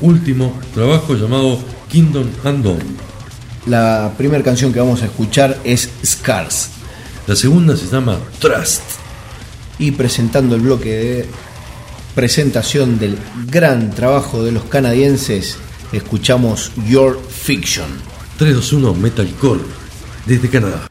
B: último trabajo llamado Kingdom Undone.
C: La primera canción que vamos a escuchar es Scars.
B: La segunda se llama Trust.
C: Y presentando el bloque de presentación del gran trabajo de los canadienses, escuchamos Your Fiction.
B: 321 Metalcore desde Canadá.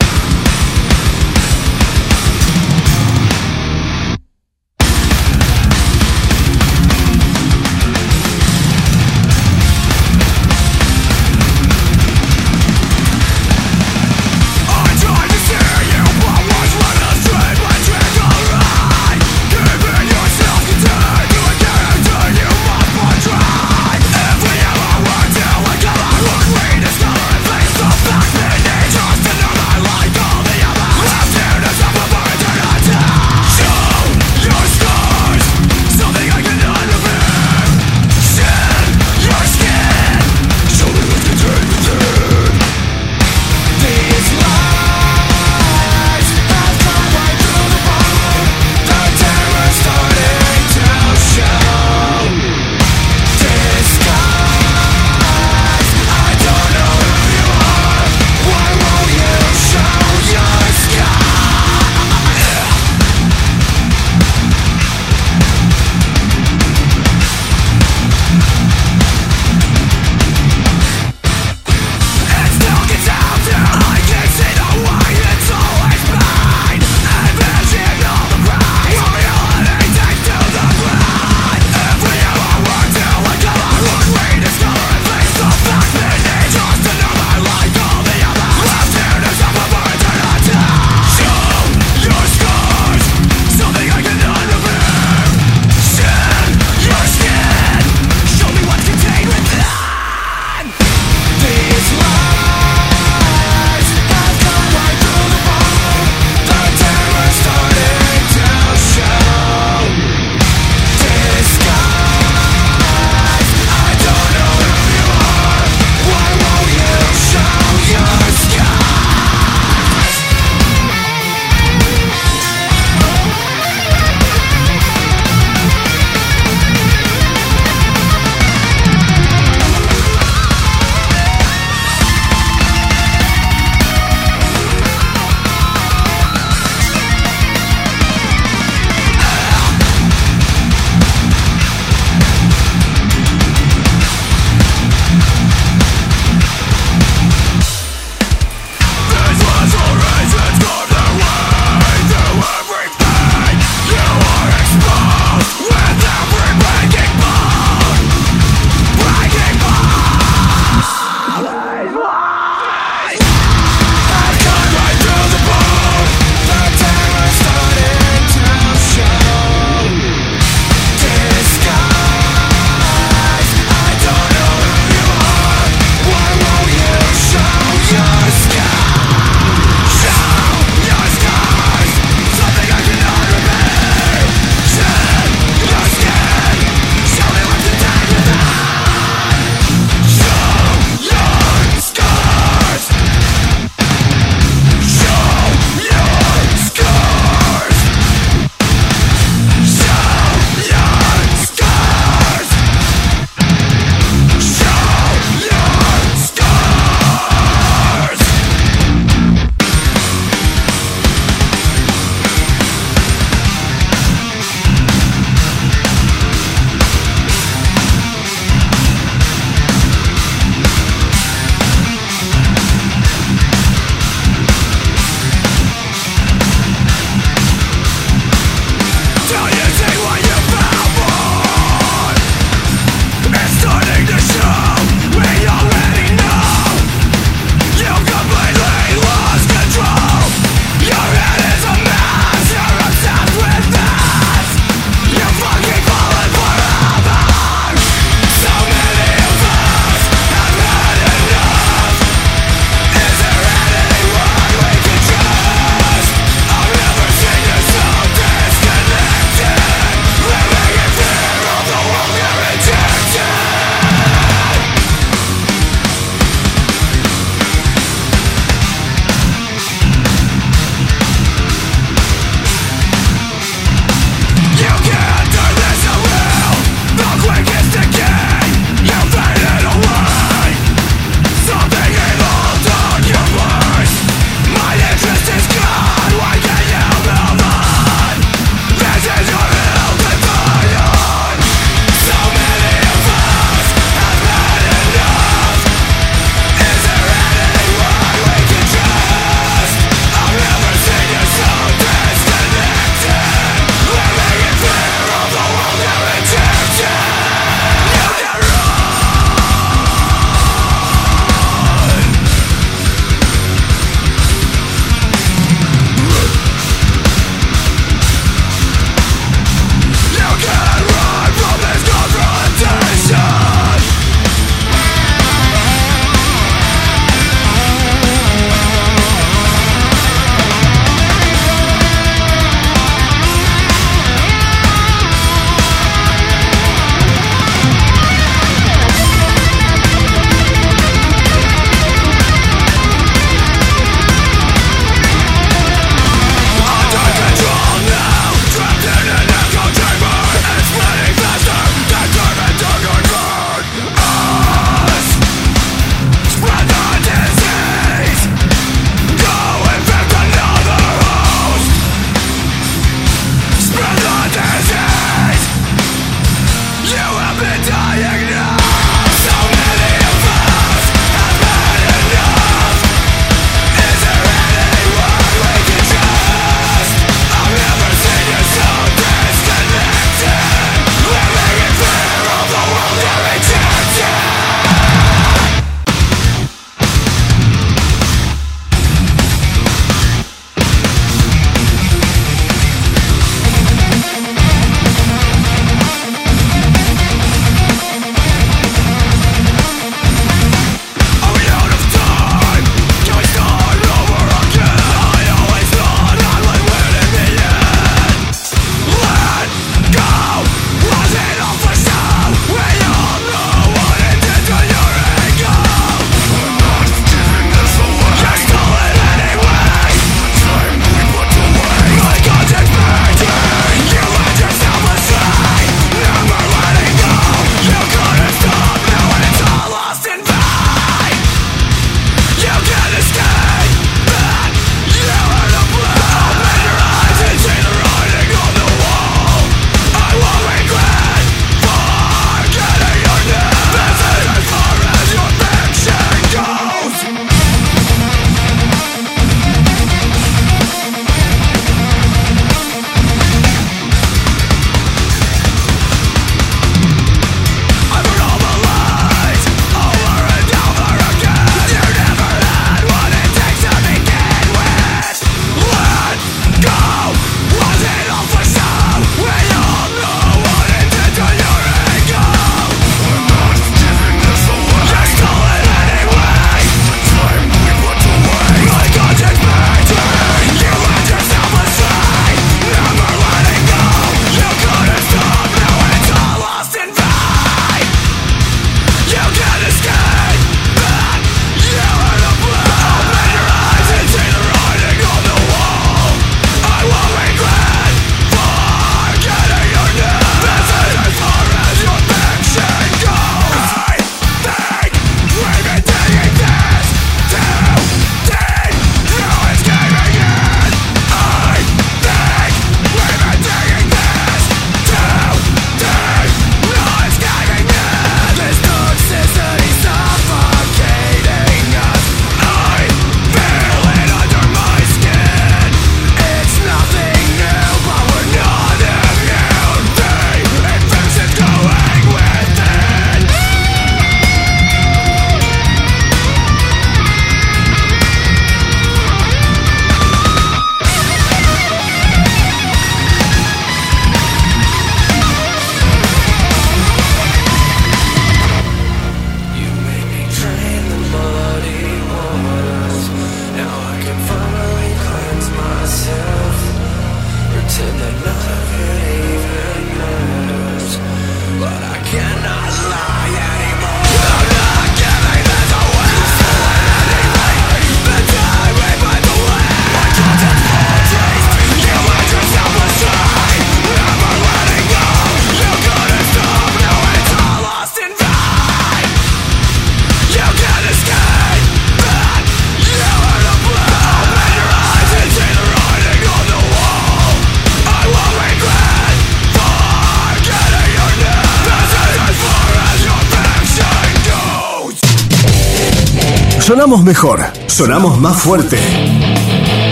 D: Sonamos mejor, sonamos más fuerte.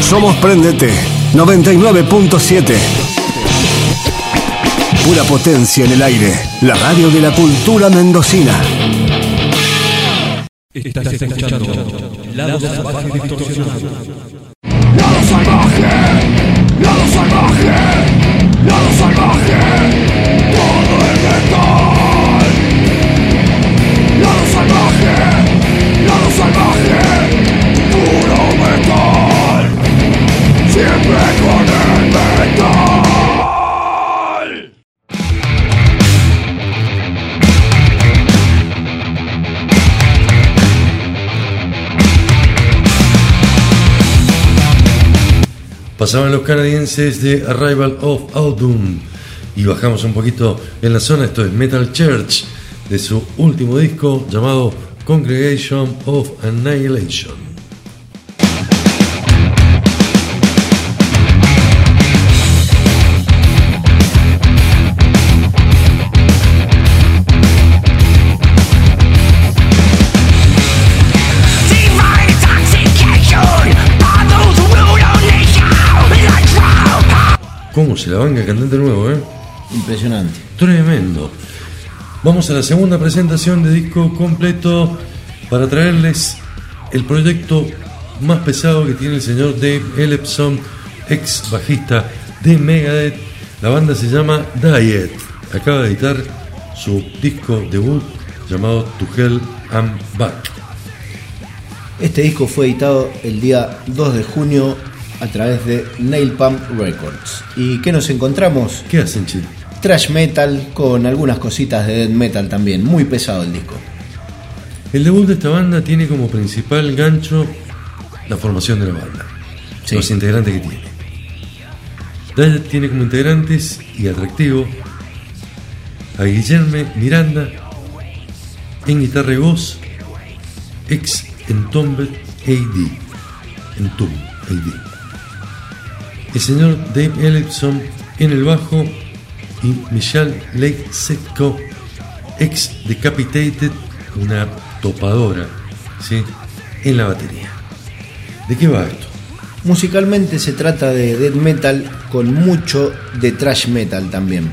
D: Somos Prendete 99.7. Pura potencia en el aire. La radio de la cultura mendocina.
H: Estás escuchando Lado Salvaje Distorsionado.
E: Lado salvaje, lado salvaje, lado salvaje, todo el metal. Lado salvaje, lado salvaje, metal. Siempre con el metal.
B: Pasaban los canadienses de Arrival of Autumn y bajamos un poquito en la zona. Esto es Metal Church de su último disco llamado Congregation of Annihilation.
E: Divine intoxication, bottles rule our nation like drought.
B: ¿Cómo se la banca el cantante nuevo, eh?
C: Impresionante.
B: Tremendo. Vamos a la segunda presentación de disco completo para traerles el proyecto más pesado que tiene el señor Dave Ellefson, ex bajista de Megadeth. La banda se llama Diet. Acaba de editar su disco debut llamado To Hell and Back.
C: Este disco fue editado el día 2 de junio a través de Nail Pump Records. ¿Y qué nos encontramos?
B: ¿Qué hacen, Chile?
C: Trash metal con algunas cositas de death metal también. Muy pesado el disco.
B: El debut de esta banda tiene como principal gancho la formación de la banda,
C: Sí.
B: los integrantes que tiene. Diet tiene como integrantes y atractivo a Guillermo Miranda en guitarra y voz, ex Entombed AD, Entomb AD. El señor Dave Ellefson en el bajo y Michelle Lake Setko, ex Decapitated, una topadora, ¿sí? en la batería. ¿De qué va esto?
C: Musicalmente se trata de death metal con mucho de thrash metal también.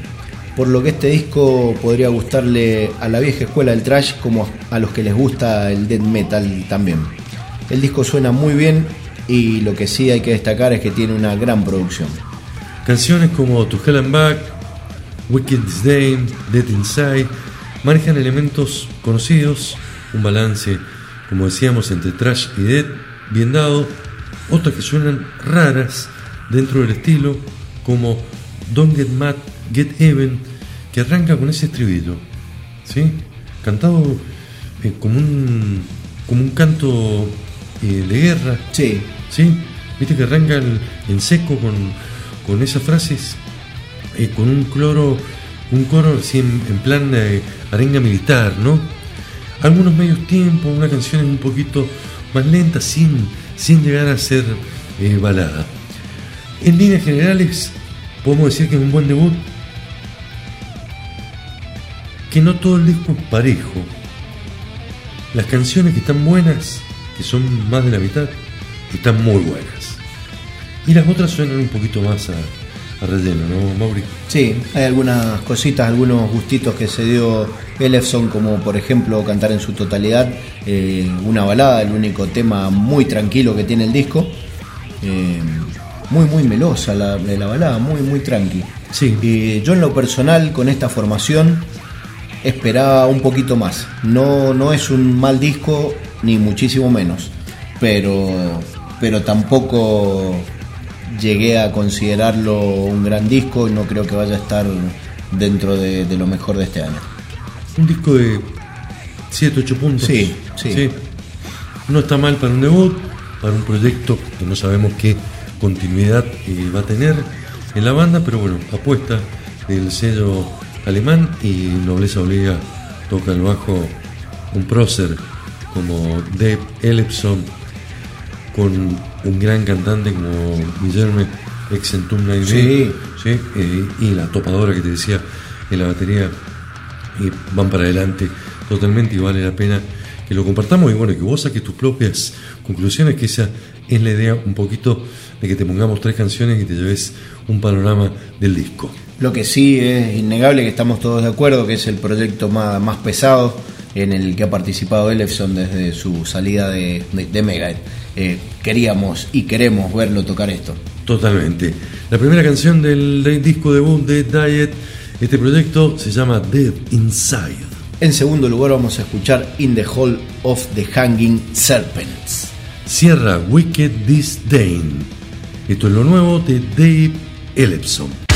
C: Por lo que este disco podría gustarle a la vieja escuela del thrash como a los que les gusta el death metal también. El disco suena muy bien y lo que sí hay que destacar es que tiene una gran producción.
B: Canciones como To Hell and Back, Wicked Disdain, Dead Inside manejan elementos conocidos, un balance, como decíamos, entre trash y death bien dado, otras que suenan raras dentro del estilo, como Don't Get Mad, Get Even, que arranca con ese estribillo, ¿sí? cantado eh, como, un, como un canto eh, de guerra,
C: Sí,
B: ¿sí? Viste que arranca el- en seco con, con esas frases, eh, con un cloro, un coro en, plan de arenga militar, ¿no? Algunos medios tiempos, una canción un poquito más lenta, sin, sin llegar a ser eh, balada. En líneas generales, podemos decir que es un buen debut, que no todo el disco es parejo. Las canciones que están buenas, que son más de la mitad, están muy buenas. Y las otras suenan un poquito más a relleno, ¿no, Mauri?
C: sí, hay algunas cositas, algunos gustitos que se dio Ellefson, como por ejemplo cantar en su totalidad eh, una balada, el único tema muy tranquilo que tiene el disco. Eh, muy, muy melosa la, la balada, muy, muy tranqui.
B: Sí.
C: Y yo en lo personal, con esta formación, esperaba un poquito más. No, no es un mal disco, ni muchísimo menos. Pero, pero tampoco llegué a considerarlo un gran disco y no creo que vaya a estar dentro de, de lo mejor de este año.
B: Un disco de 7, 8 puntos.
C: Sí, sí.
B: No está mal para un debut, para un proyecto que no sabemos qué continuidad eh, va a tener en la banda, pero bueno, apuesta del sello alemán y Nobleza Obliga toca el bajo un prócer como Dave Ellefson con un gran cantante como Guillermo ex Entombed AD,
C: Sí.
B: ¿sí? Eh, y la topadora que te decía en la batería y van para adelante totalmente y vale la pena
I: que lo compartamos y bueno, que vos saques tus propias conclusiones, que esa es la idea un poquito de que te pongamos tres canciones y te lleves un panorama del disco.
C: Lo que sí es innegable que estamos todos de acuerdo que es el proyecto más, más pesado en el que ha participado Elefson desde su salida de, de, de Megadeth. Eh, queríamos y queremos verlo tocar esto.
I: Totalmente. La primera canción del, del disco debut de Diet, este proyecto se llama Dead Inside.
C: En segundo lugar vamos a escuchar In the Hall of the Hanging Serpents.
I: Cierra Wicked Disdain. Esto es lo nuevo de Dave Ellefson.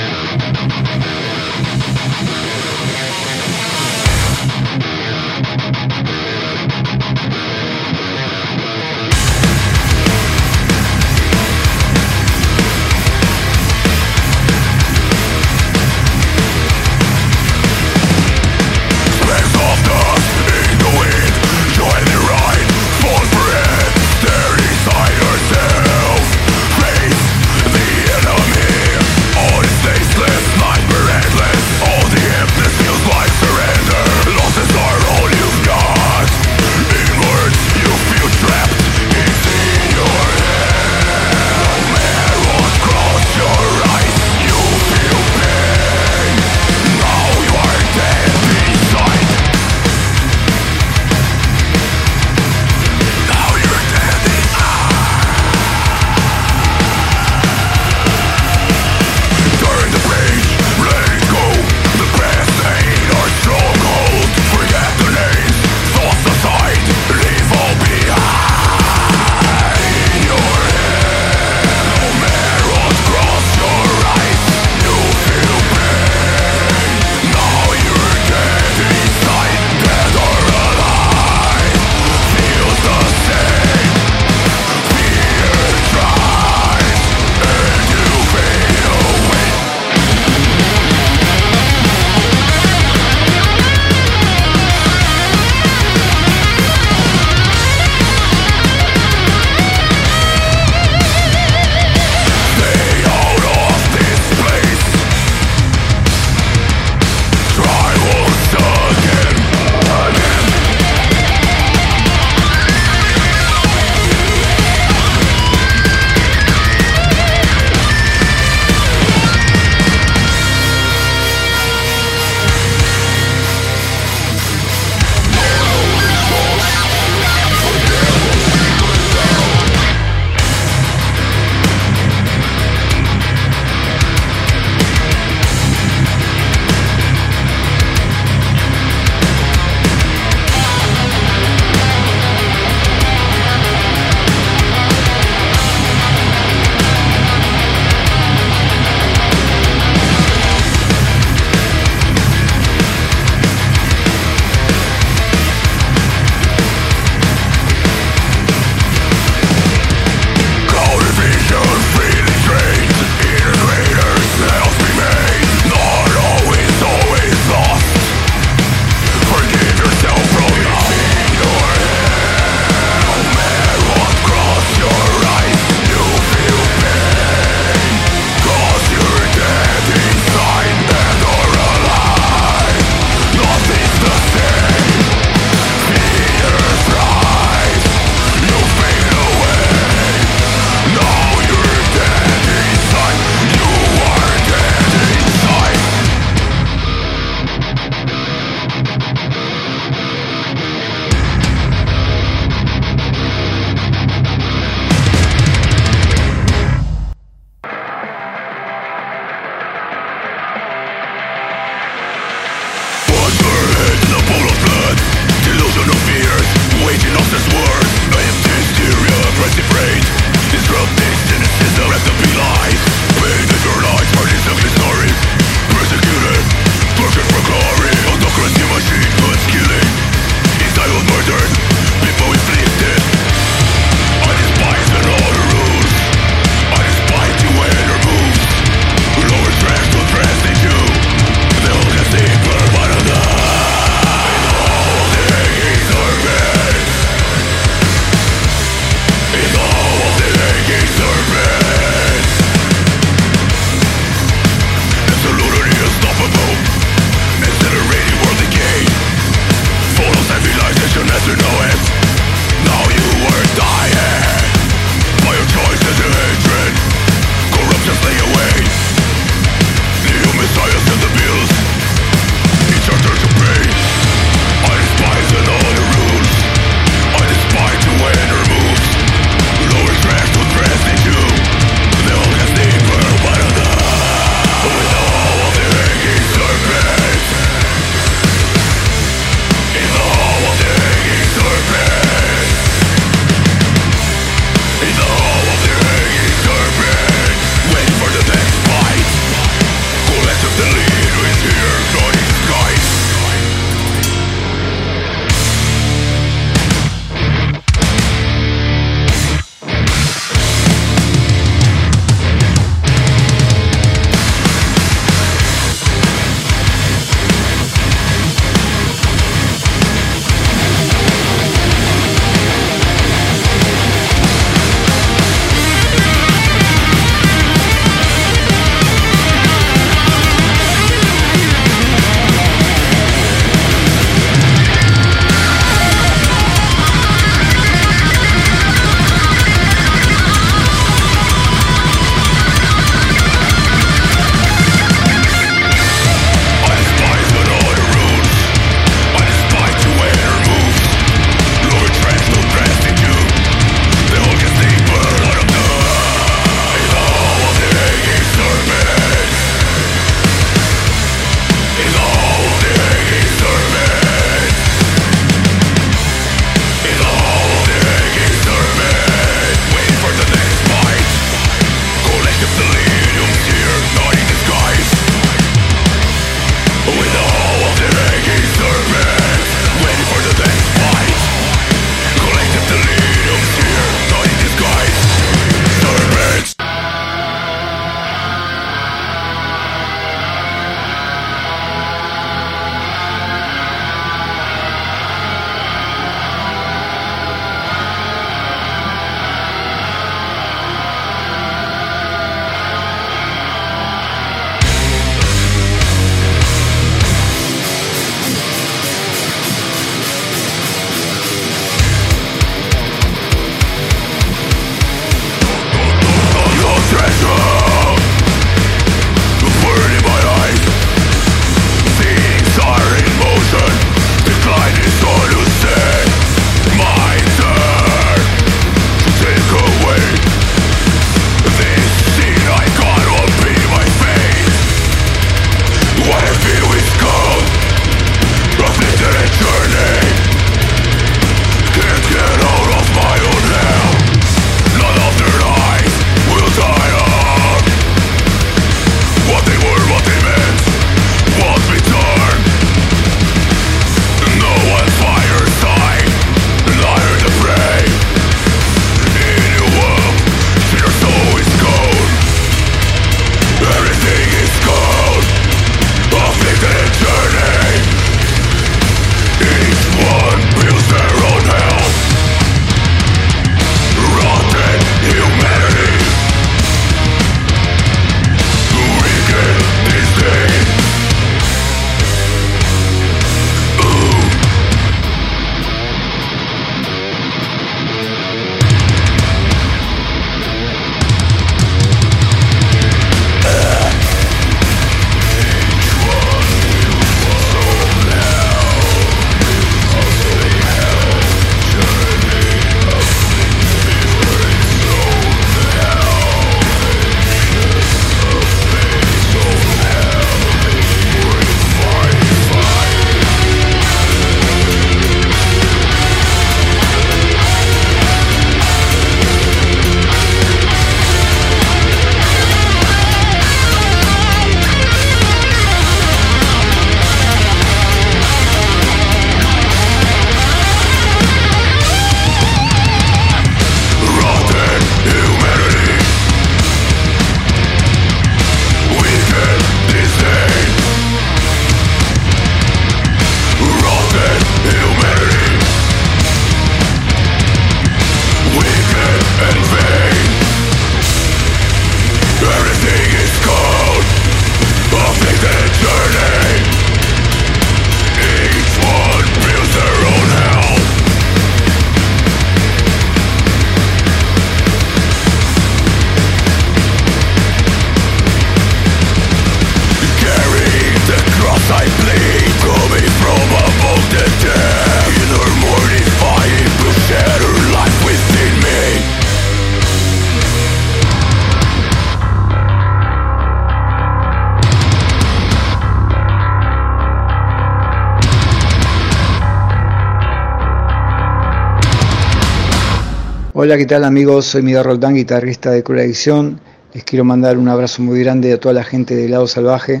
J: Hola, ¿qué tal amigos? Soy Miguel Roldán, guitarrista de Cruel Adicción. Les quiero mandar un abrazo muy grande a toda la gente de Lado Salvaje.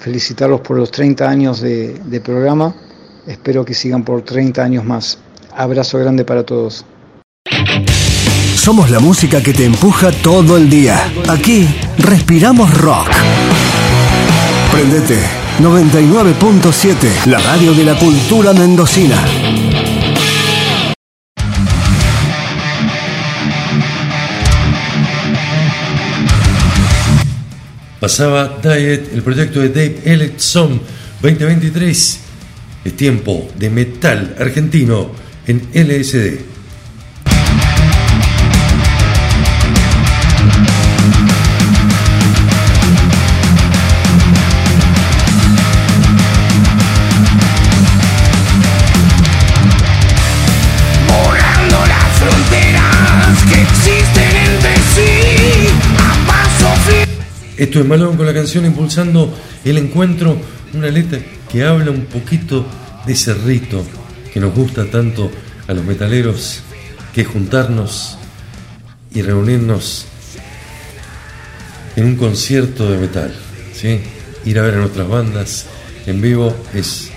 J: Felicitarlos por los 30 años de, de programa. Espero que sigan por 30 años más. Abrazo grande para todos.
D: Somos la música que te empuja todo el día. Aquí respiramos rock. Prendete 99.7, la radio de la cultura mendocina.
B: Pasaba Diet, el proyecto de Dave Ellison 2023. Es tiempo de metal argentino en LSD. Esto es Malón con la canción impulsando el encuentro, una letra que habla un poquito de ese rito que nos gusta tanto a los metaleros, que es juntarnos y reunirnos en un concierto de metal, ¿sí? Ir a ver a nuestras bandas en vivo es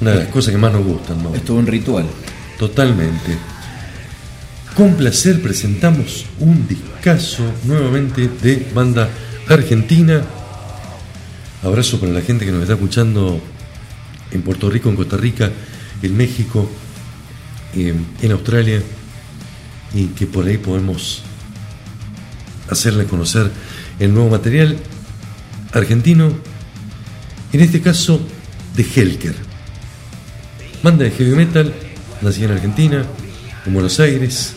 B: una de las cosas que más nos gustan, ¿no?
C: Es todo un ritual.
B: Totalmente. Con placer presentamos un discazo nuevamente de banda argentina. Abrazo para la gente que nos está escuchando en Puerto Rico, en Costa Rica, en México, en Australia y que por ahí podemos hacerles conocer el nuevo material argentino, en este caso de Helker. Banda de heavy metal, nacida en Argentina, en Buenos Aires,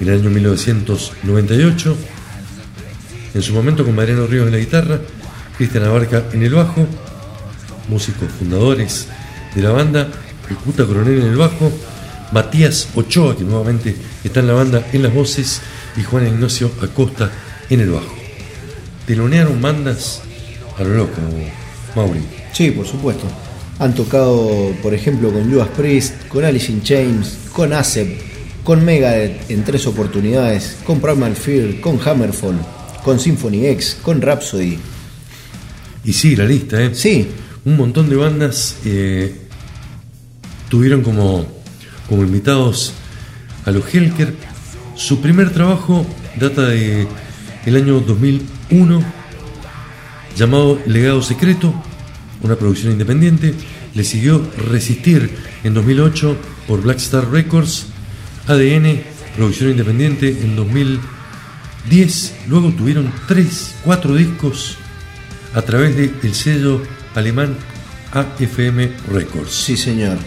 B: en el año 1998. En su momento con Mariano Ríos en la guitarra, Cristian Abarca en el bajo, músicos fundadores de la banda, el Cuta Coronel en el bajo, Matías Ochoa, que nuevamente está en la banda en las voces, y Juan Ignacio Acosta en el bajo. Telonearon bandas a lo loco, Mauri.
C: Sí, por supuesto. Han tocado, por ejemplo, con Judas Priest, con Alice in Chains, con Acep, con Megadeth en tres oportunidades, con Primal Fear, con Hammerfall, con Symphony X, con Rhapsody.
B: Y sí, la lista, ¿eh?
C: Sí,
B: Un montón de bandas eh, tuvieron como, como invitados a los Helker. Su primer trabajo data de el año 2001, llamado Legado Secreto, una producción independiente. Le siguió Resistir en 2008 por Black Star Records, ADN, producción independiente en 2010. Luego tuvieron tres, cuatro discos a través del sello alemán AFM Records.
C: sí señor.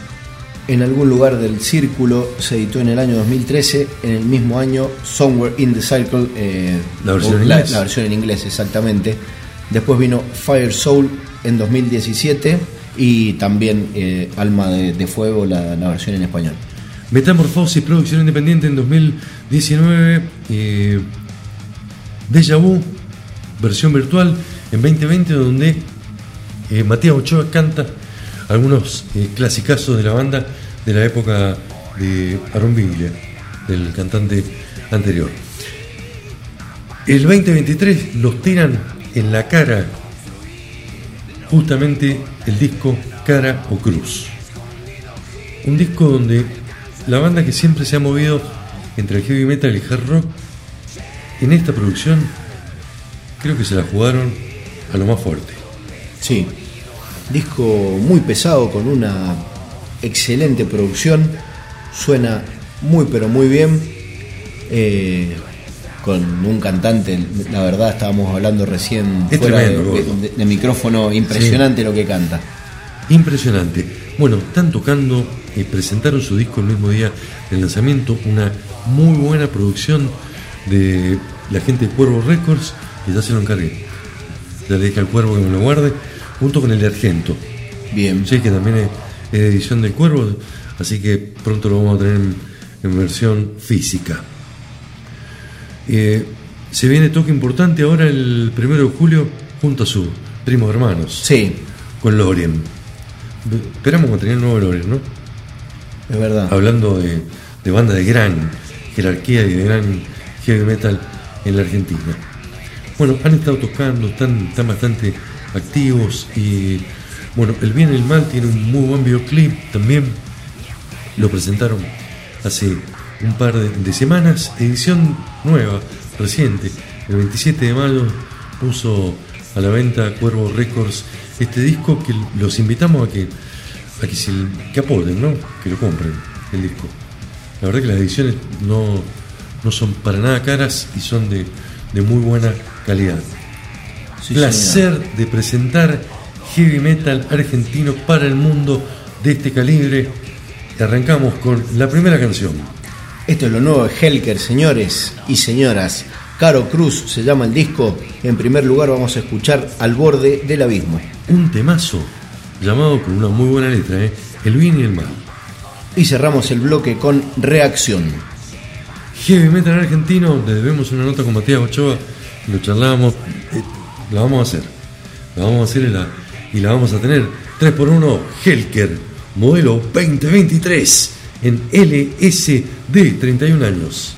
C: En algún lugar del círculo se editó en el año 2013, en el mismo año Somewhere in the Circle, eh,
B: La versión en
C: la,
B: inglés.
C: la versión en inglés exactamente. Después vino Fire Soul en 2017 y también eh, Alma de, de Fuego, la, la versión en español.
B: Metamorfosis, producción independiente en 2019. Eh, Deja Vu, versión virtual en 2020, donde eh, Matías Ochoa canta algunos eh, clasicazos de la banda de la época de Aaron Biglia, del cantante anterior. El 2023 los tiran en la cara justamente el disco Cara o Cruz. Un disco donde la banda que siempre se ha movido entre el heavy metal y el hard rock, en esta producción creo que se la jugaron a lo más fuerte.
C: Sí, disco muy pesado con una excelente producción, suena muy pero muy bien, eh, con un cantante, la verdad estábamos hablando recién
B: Es
C: fuera de,
B: tremendo,
C: de-
B: gordo.
C: de- de micrófono, impresionante lo que canta.
B: Impresionante. Bueno, están tocando y presentaron su disco el mismo día del lanzamiento, una muy buena producción de la gente de Cuervo Records, y ya se lo encargué. Ya le dije al Cuervo que me lo guarde, junto con el de Argento.
C: Bien,
B: Sí, que también es, es edición del Cuervo, así que pronto lo vamos a tener en, en versión física. Eh, se viene toque importante ahora el primero de julio junto a sus primos hermanos,
C: sí,
B: con Lorien. Esperamos mantener el nuevo Lorien, ¿no?
C: es verdad.
B: Hablando de, de banda de gran jerarquía y de gran heavy metal en la Argentina. Bueno, han estado tocando, están, están bastante activos y bueno, El Bien y el Mal tiene un muy buen videoclip también. Lo presentaron hace un par de, semanas, edición nueva, reciente. El 27 de mayo puso a la venta Cuervo Records este disco que los invitamos a que, a que, se, que apoyen, ¿no? que lo compren el disco. La verdad que las ediciones no, no son para nada caras y son de, de muy buena calidad.
C: Sí,
B: Placer de presentar heavy metal argentino para el mundo de este calibre. Y arrancamos con la primera canción.
C: Esto es lo nuevo de Helker, señores y señoras. Caro Cruz se llama el disco. En primer lugar vamos a escuchar Al borde del abismo.
B: Un temazo llamado con una muy buena letra, ¿eh? El bien y el mal.
C: Y cerramos el bloque con Reacción.
B: Heavy metal argentino, le debemos una nota con Matías Ochoa, lo charlábamos, eh, la vamos a hacer, la vamos a hacer y la, y la vamos a tener 3x1 Helker, modelo 2023 en LSD, 31 años.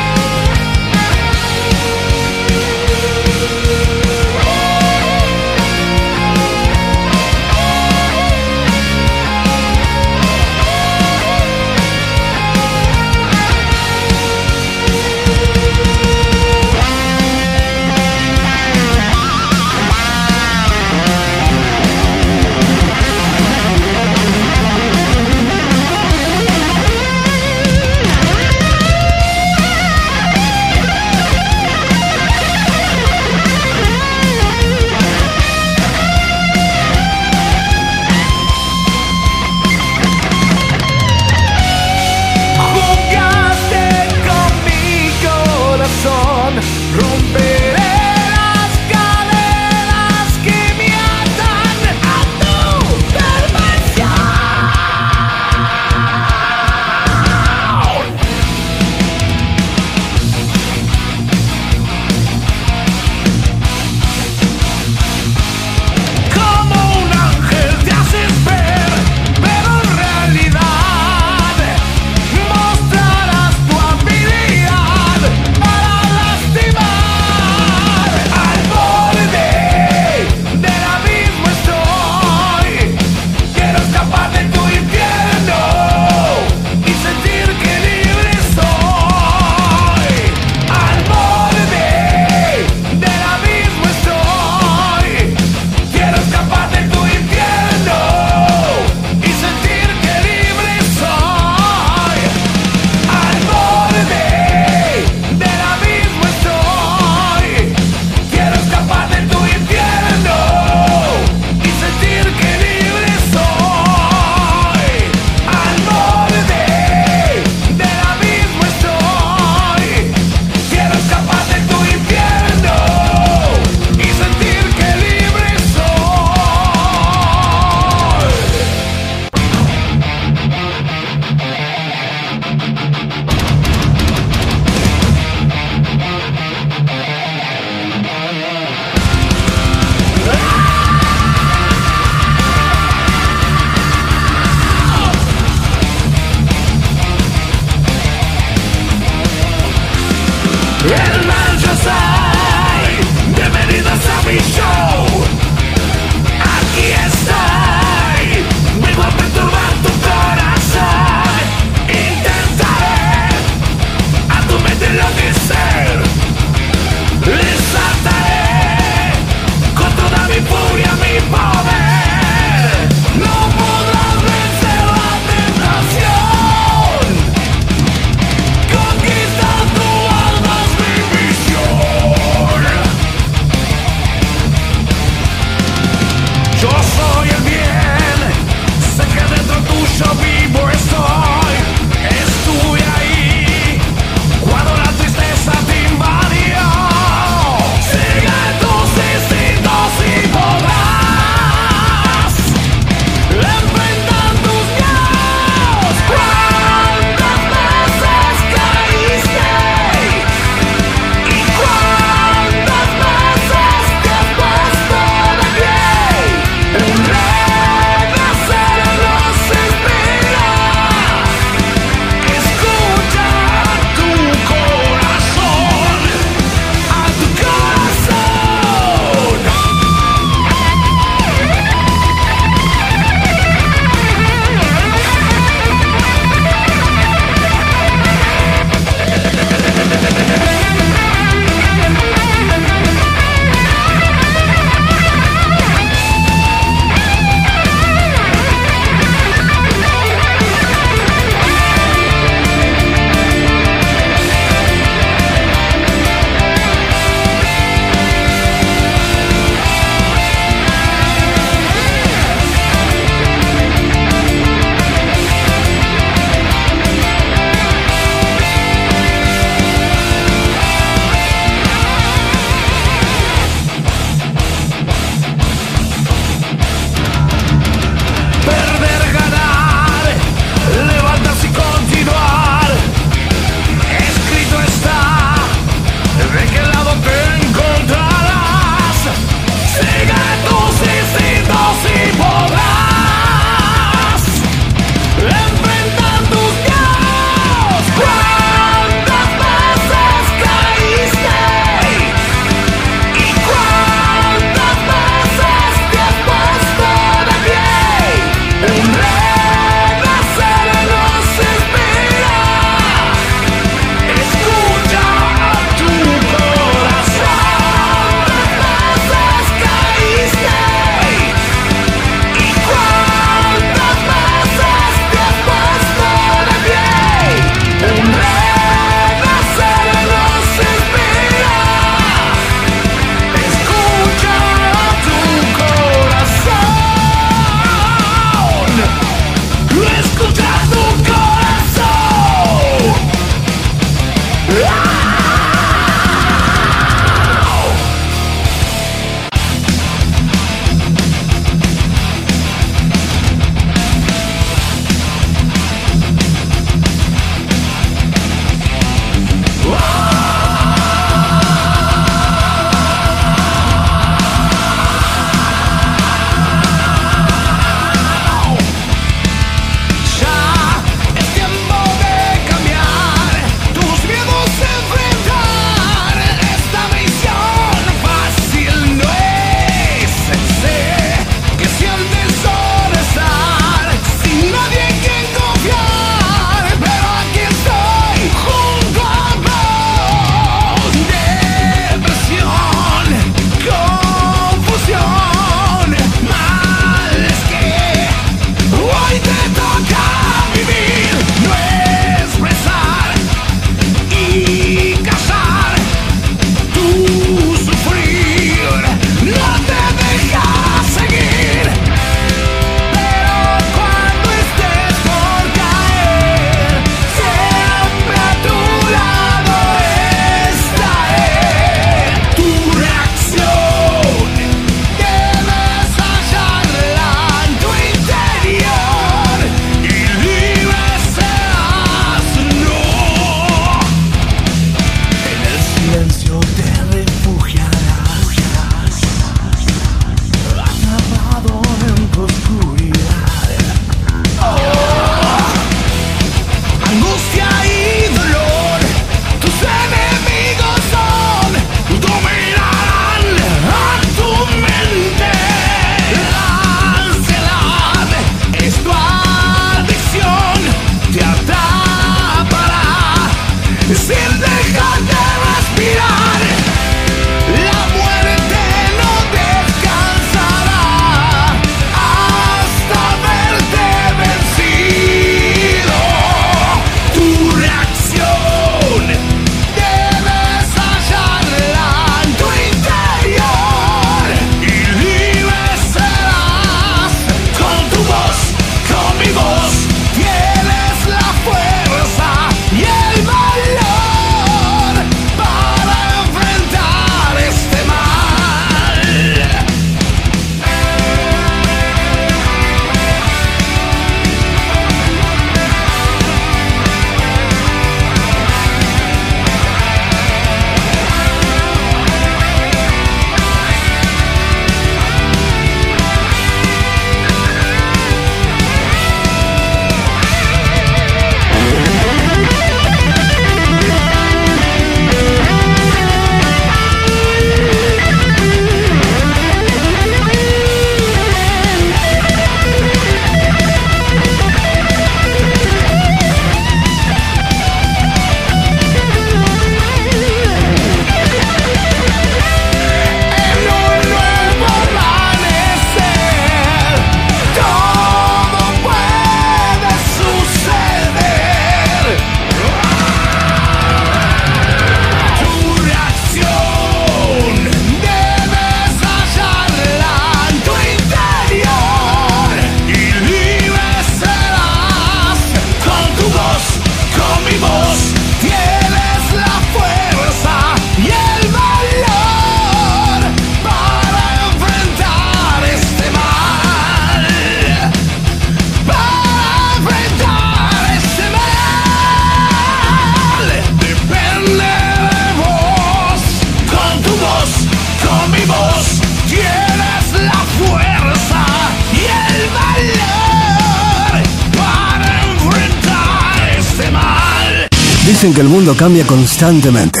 D: Dicen que el mundo cambia constantemente.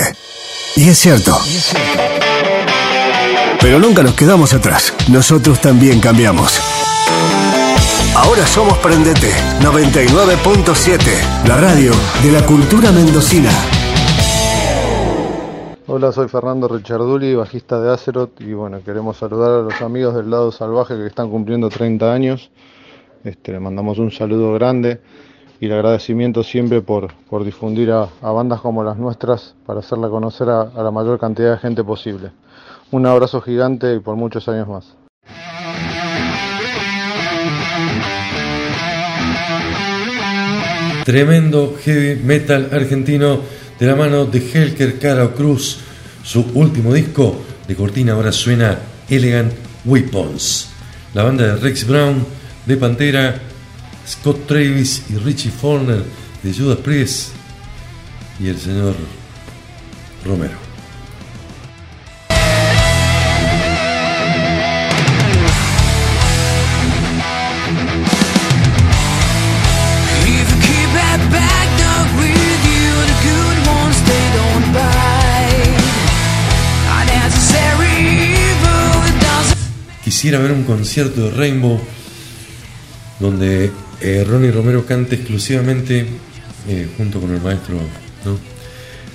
D: Y es cierto. Pero nunca nos quedamos atrás. Nosotros también cambiamos. Ahora somos Prendete 99.7, la radio de la cultura mendocina.
K: Hola, soy Fernando Richarduli, bajista de Azeroth y bueno, queremos saludar a los amigos del lado salvaje que están cumpliendo 30 años. Este, le mandamos un saludo grande y el agradecimiento siempre por, por difundir a, bandas como las nuestras para hacerla conocer a, a la mayor cantidad de gente posible. Un abrazo gigante y por muchos años más.
B: Tremendo heavy metal argentino de la mano de Helker Caro Cruz. Su último disco de cortina ahora suena Elegant Weapons. La banda de Rex Brown de Pantera, Scott Travis y Richie Forner de Judas Priest y el señor Romero. Quisiera ver un concierto de Rainbow donde eh, Ronnie Romero cante exclusivamente eh, junto con el maestro ¿no?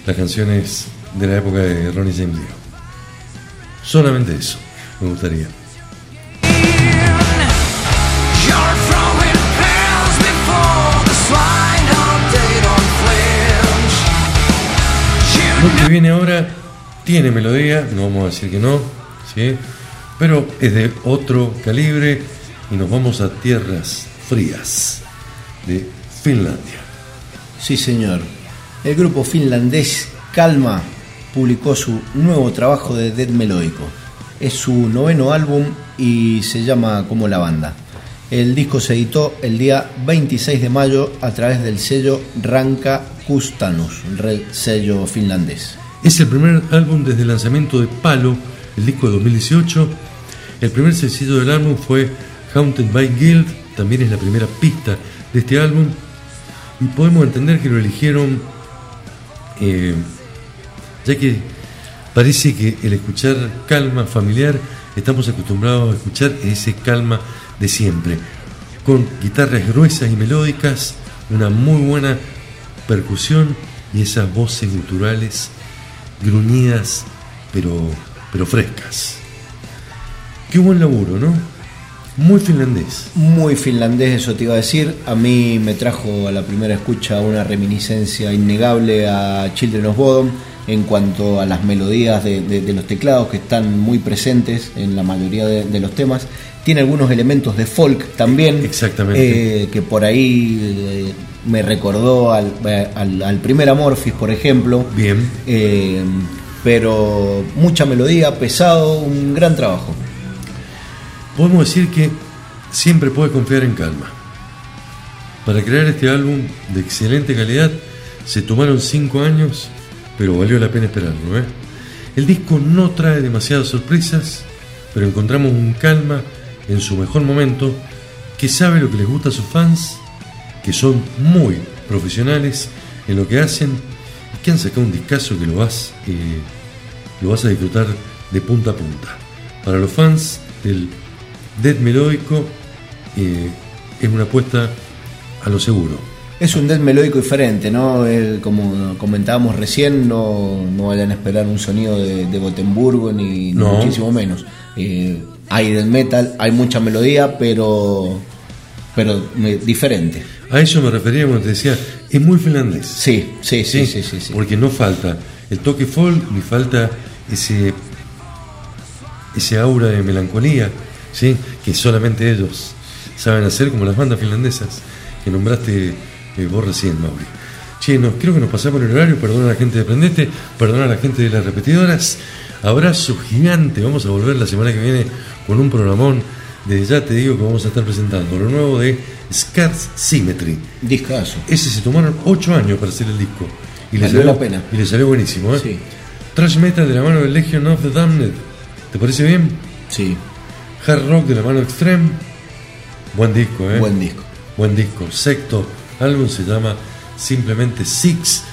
B: las canciones de la época de Ronnie James Dio. Solamente eso me gustaría. Lo que viene ahora tiene melodía, no vamos a decir que no, ¿sí? pero es de otro calibre y nos vamos a tierras frías de Finlandia.
C: Sí, señor. El grupo finlandés Calma publicó su nuevo trabajo de death melódico. Es su noveno álbum y se llama como la banda. El disco se editó el día 26 de mayo a través del sello Ranka Kustanus, sello finlandés.
B: Es el primer álbum desde el lanzamiento de Palo, el disco de 2018. El primer sencillo del álbum fue Haunted by Guild, también es la primera pista de este álbum. Y podemos entender que lo eligieron eh, ya que parece que el escuchar calma familiar, estamos acostumbrados a escuchar ese calma de siempre, con guitarras gruesas y melódicas, una muy buena percusión y esas voces guturales gruñidas pero, pero frescas. Qué buen laburo, ¿no? Muy finlandés.
C: Muy finlandés, eso te iba a decir. A mí me trajo a la primera escucha una reminiscencia innegable a Children of Bodom en cuanto a las melodías de, de- de los teclados que están muy presentes en la mayoría de, de los temas. Tiene algunos elementos de folk también.
B: Exactamente.
C: eh, que por ahí eh, me recordó al, eh, al- al primer Amorphis, por ejemplo.
B: Bien.
C: Eh, pero mucha melodía, pesado, un gran trabajo.
B: Podemos decir que siempre puedes confiar en calma. Para crear este álbum de excelente calidad se tomaron cinco años, pero valió la pena esperarlo. ¿eh? El disco no trae demasiadas sorpresas, pero encontramos un calma en su mejor momento que sabe lo que les gusta a sus fans, que son muy profesionales en lo que hacen y que han sacado un discazo que lo vas, eh, lo vas a disfrutar de punta a punta. Para los fans del death melódico eh, es una apuesta a lo seguro.
C: Es un death melódico diferente, ¿no? El- como comentábamos recién, no, no vayan a esperar un sonido de, de Gotemburgo ni,
B: No.
C: muchísimo menos. Eh, hay death metal, hay mucha melodía, pero, pero eh, diferente.
B: A eso me refería cuando te decía, es muy finlandés.
C: Sí, sí, sí, sí, sí, sí.
B: Porque no falta el toque folk, ni falta ese, ese aura de melancolía, ¿sí? que solamente ellos saben hacer, como las bandas finlandesas que nombraste eh, vos recién, Mauri. Che, no, creo que nos pasamos el horario, perdona a la gente de Prendete, perdona a la gente de las repetidoras. Abrazo gigante, vamos a volver la semana que viene con un programón. Desde ya te digo que vamos a estar presentando lo nuevo de Scars Symmetry.
C: Discazo.
B: Ese se tomaron 8 años para hacer el disco. Y le salió,
C: la pena.
B: Y le salió buenísimo, ¿eh?
C: Sí.
B: Trash metal de la mano de Legion of the Damned. ¿Te parece bien?
C: Sí,
B: Hard rock de la mano Extreme. Buen disco, ¿eh?
C: buen disco.
B: Buen disco. Sexto álbum se llama simplemente Six.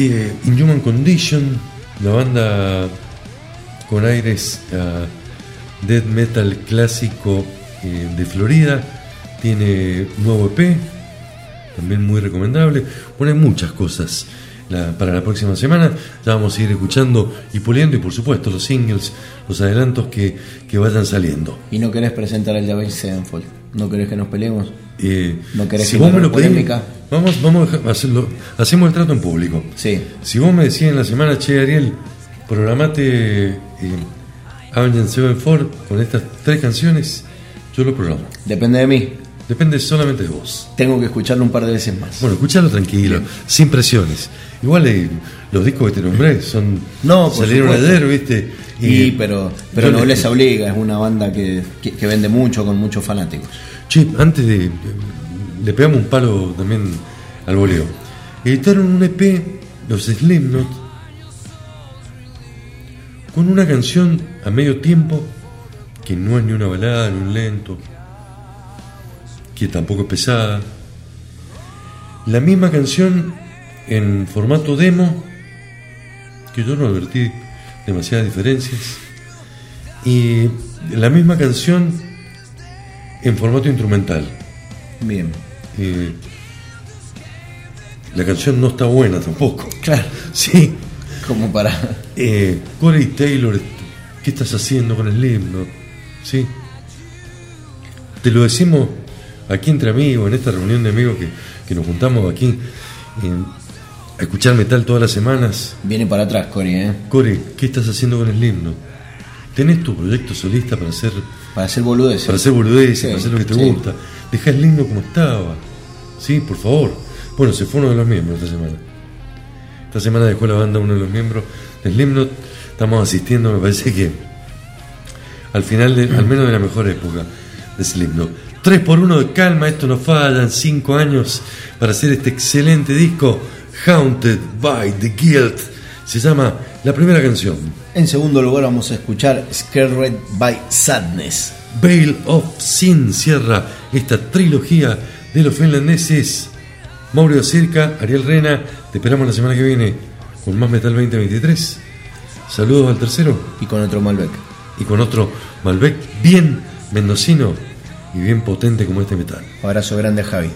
B: Eh, Inhuman Condition, la banda con aires a death metal clásico eh, de Florida, tiene nuevo EP, también muy recomendable. Pone muchas cosas la- para la próxima semana. Ya vamos a ir escuchando y puliendo, y por supuesto los singles, los adelantos que, que vayan saliendo.
C: ¿Y no querés presentar el Javel Sevenfold? ¿No querés que nos peleemos?
B: Eh,
C: ¿No querés
B: si
C: que
B: vos
C: me
B: lo
C: polémica?
B: vamos, vamos a hacerlo, hacemos el trato en público.
C: Sí.
B: Si vos me decís en la semana, che, Ariel, programate eh, Avenged Sevenfold con estas tres canciones, yo lo programo.
C: Depende de mí.
B: Depende solamente de vos.
C: Tengo que escucharlo un par de veces más.
B: Bueno, escuchalo tranquilo, sin presiones. Igual eh, los discos que te nombré son
C: No,
B: salieron
C: supuesto.
B: ayer, ¿viste?
C: Y, pero, pero
B: le-
C: Nobleza Obliga es una banda que, que- que vende mucho con muchos fanáticos.
B: Che, antes de. Le pegamos un palo también al voleo. Editaron un EP, los Slipknot, con una canción a medio tiempo que no es ni una balada ni un lento, que tampoco es pesada. La misma canción en formato demo, que yo no advertí demasiadas diferencias, y la misma canción en formato instrumental.
C: Bien.
B: Eh, la canción no está buena tampoco.
C: Claro.
B: Sí.
C: Como para.
B: Eh, Corey Taylor, ¿qué estás haciendo con el Slipknot? Sí. Te lo decimos aquí entre amigos, en esta reunión de amigos que, que nos juntamos aquí eh, a escuchar metal todas las semanas.
C: Viene para atrás, Cory, ¿eh?
B: Corey, ¿qué estás haciendo con el Slipknot? ¿Tenés tu proyecto solista para hacer
C: Para hacer boludeces.
B: para hacer boludeces,
C: Sí,
B: para hacer lo que te
C: sí.
B: gusta. Deja el lindo como estaba. Sí, por favor. Bueno, se fue uno de los miembros esta semana. Esta semana dejó la banda uno de los miembros de Slipknot. Estamos asistiendo, me parece que al final, de- al menos de la mejor época de Slipknot. 3 por 1 de calma, esto no falla, en 5 años para hacer este excelente disco, Haunted by the Guilt. Se llama la primera canción,
C: En segundo lugar vamos a escuchar Scared by Sadness.
B: Veil of Sin cierra esta trilogía de los finlandeses. Mauro Circa, Ariel Rena, te esperamos la semana que viene con más Metal 2023. Saludos al tercero
C: Y con otro Malbec.
B: y con otro Malbec bien mendocino y bien potente como este metal.
C: Abrazo grande a Javi.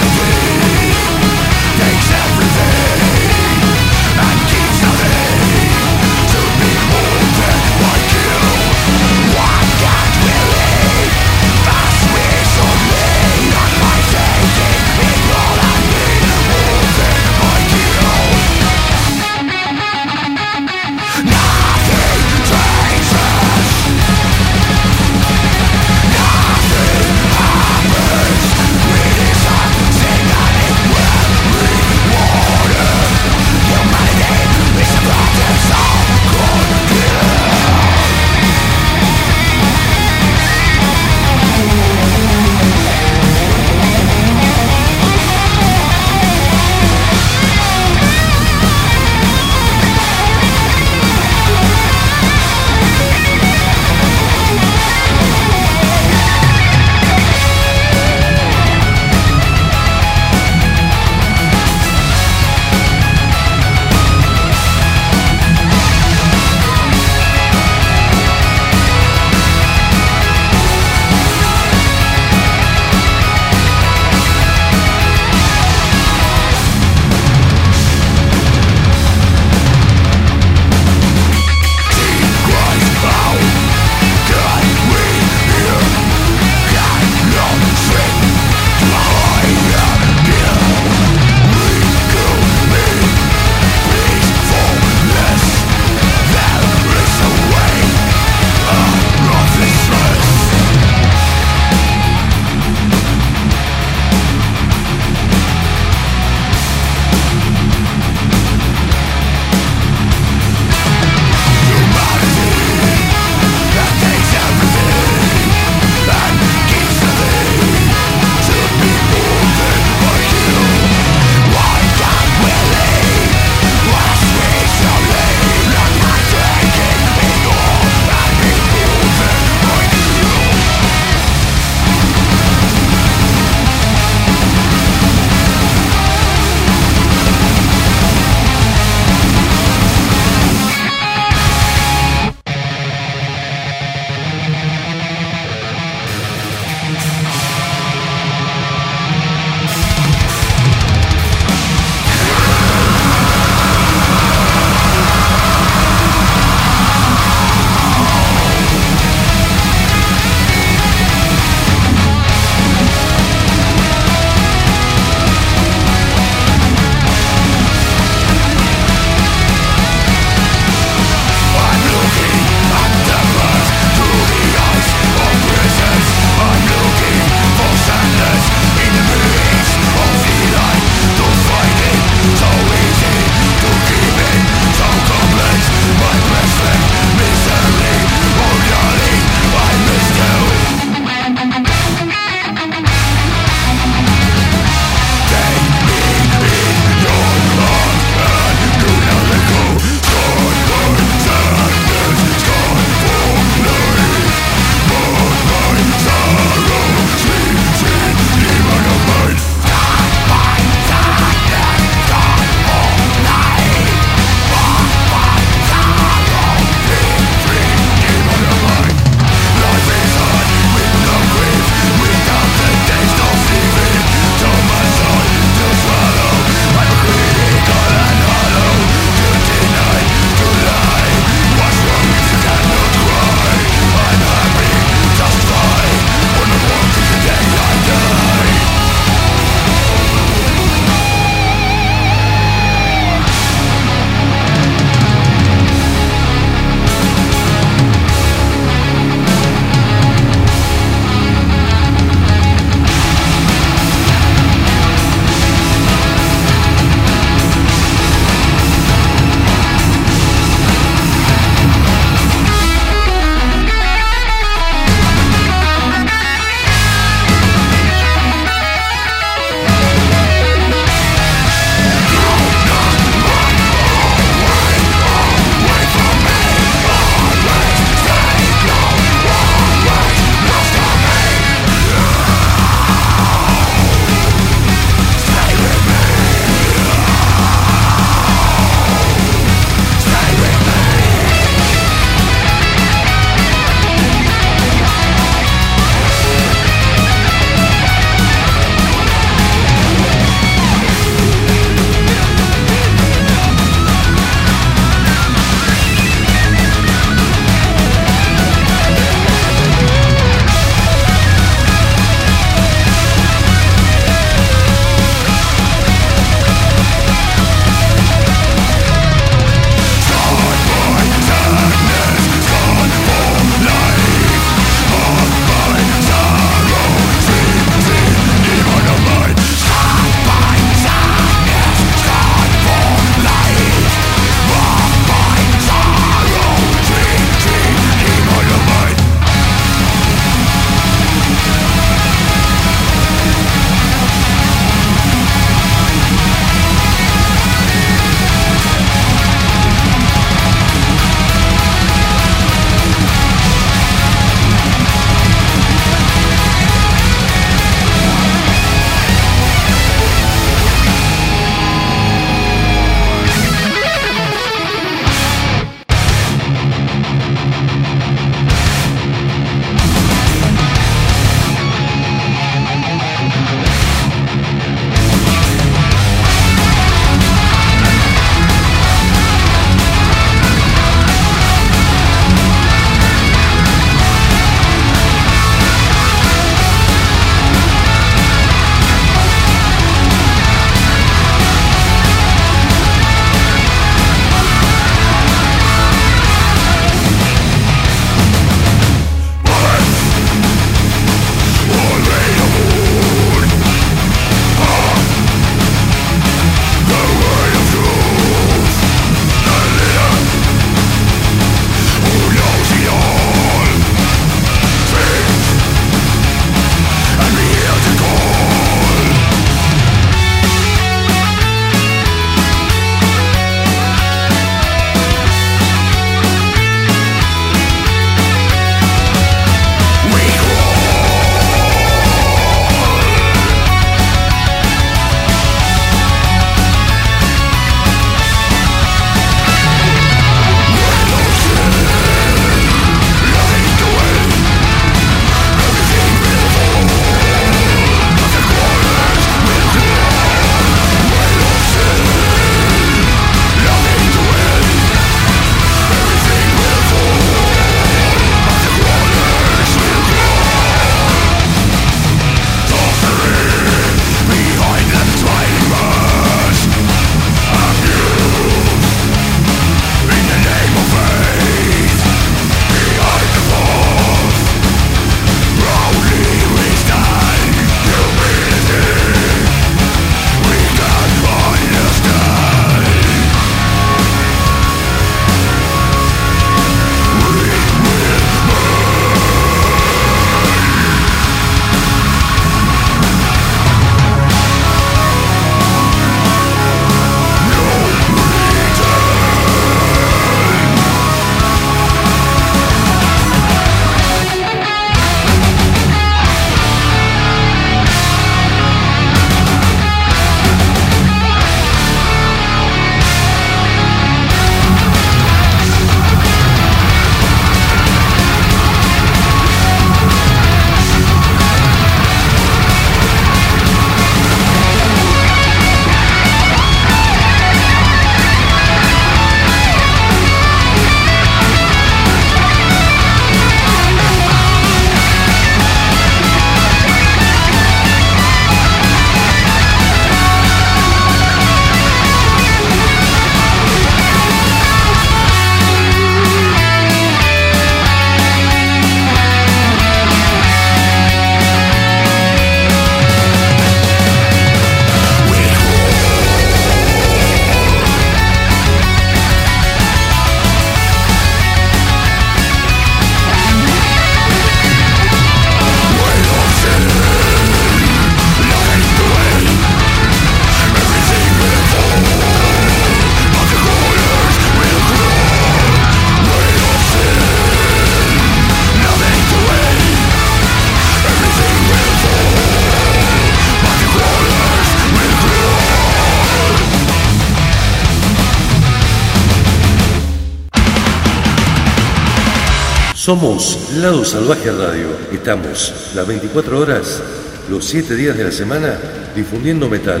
B: Somos Lado Salvaje Radio. Estamos las 24 horas, los 7 días de la semana, difundiendo metal.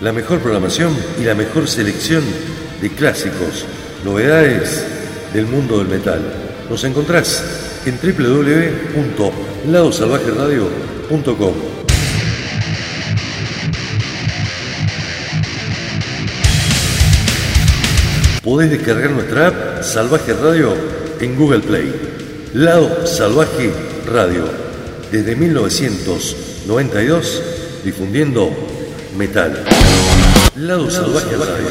B: La mejor programación y la mejor selección de clásicos, novedades del mundo del metal. Nos encontrás en www.ladosalvajeradio.com. Podés descargar nuestra app Salvaje Radio en Google Play. Lado Salvaje Radio. Desde 1992 difundiendo metal. Lado Salvaje Radio.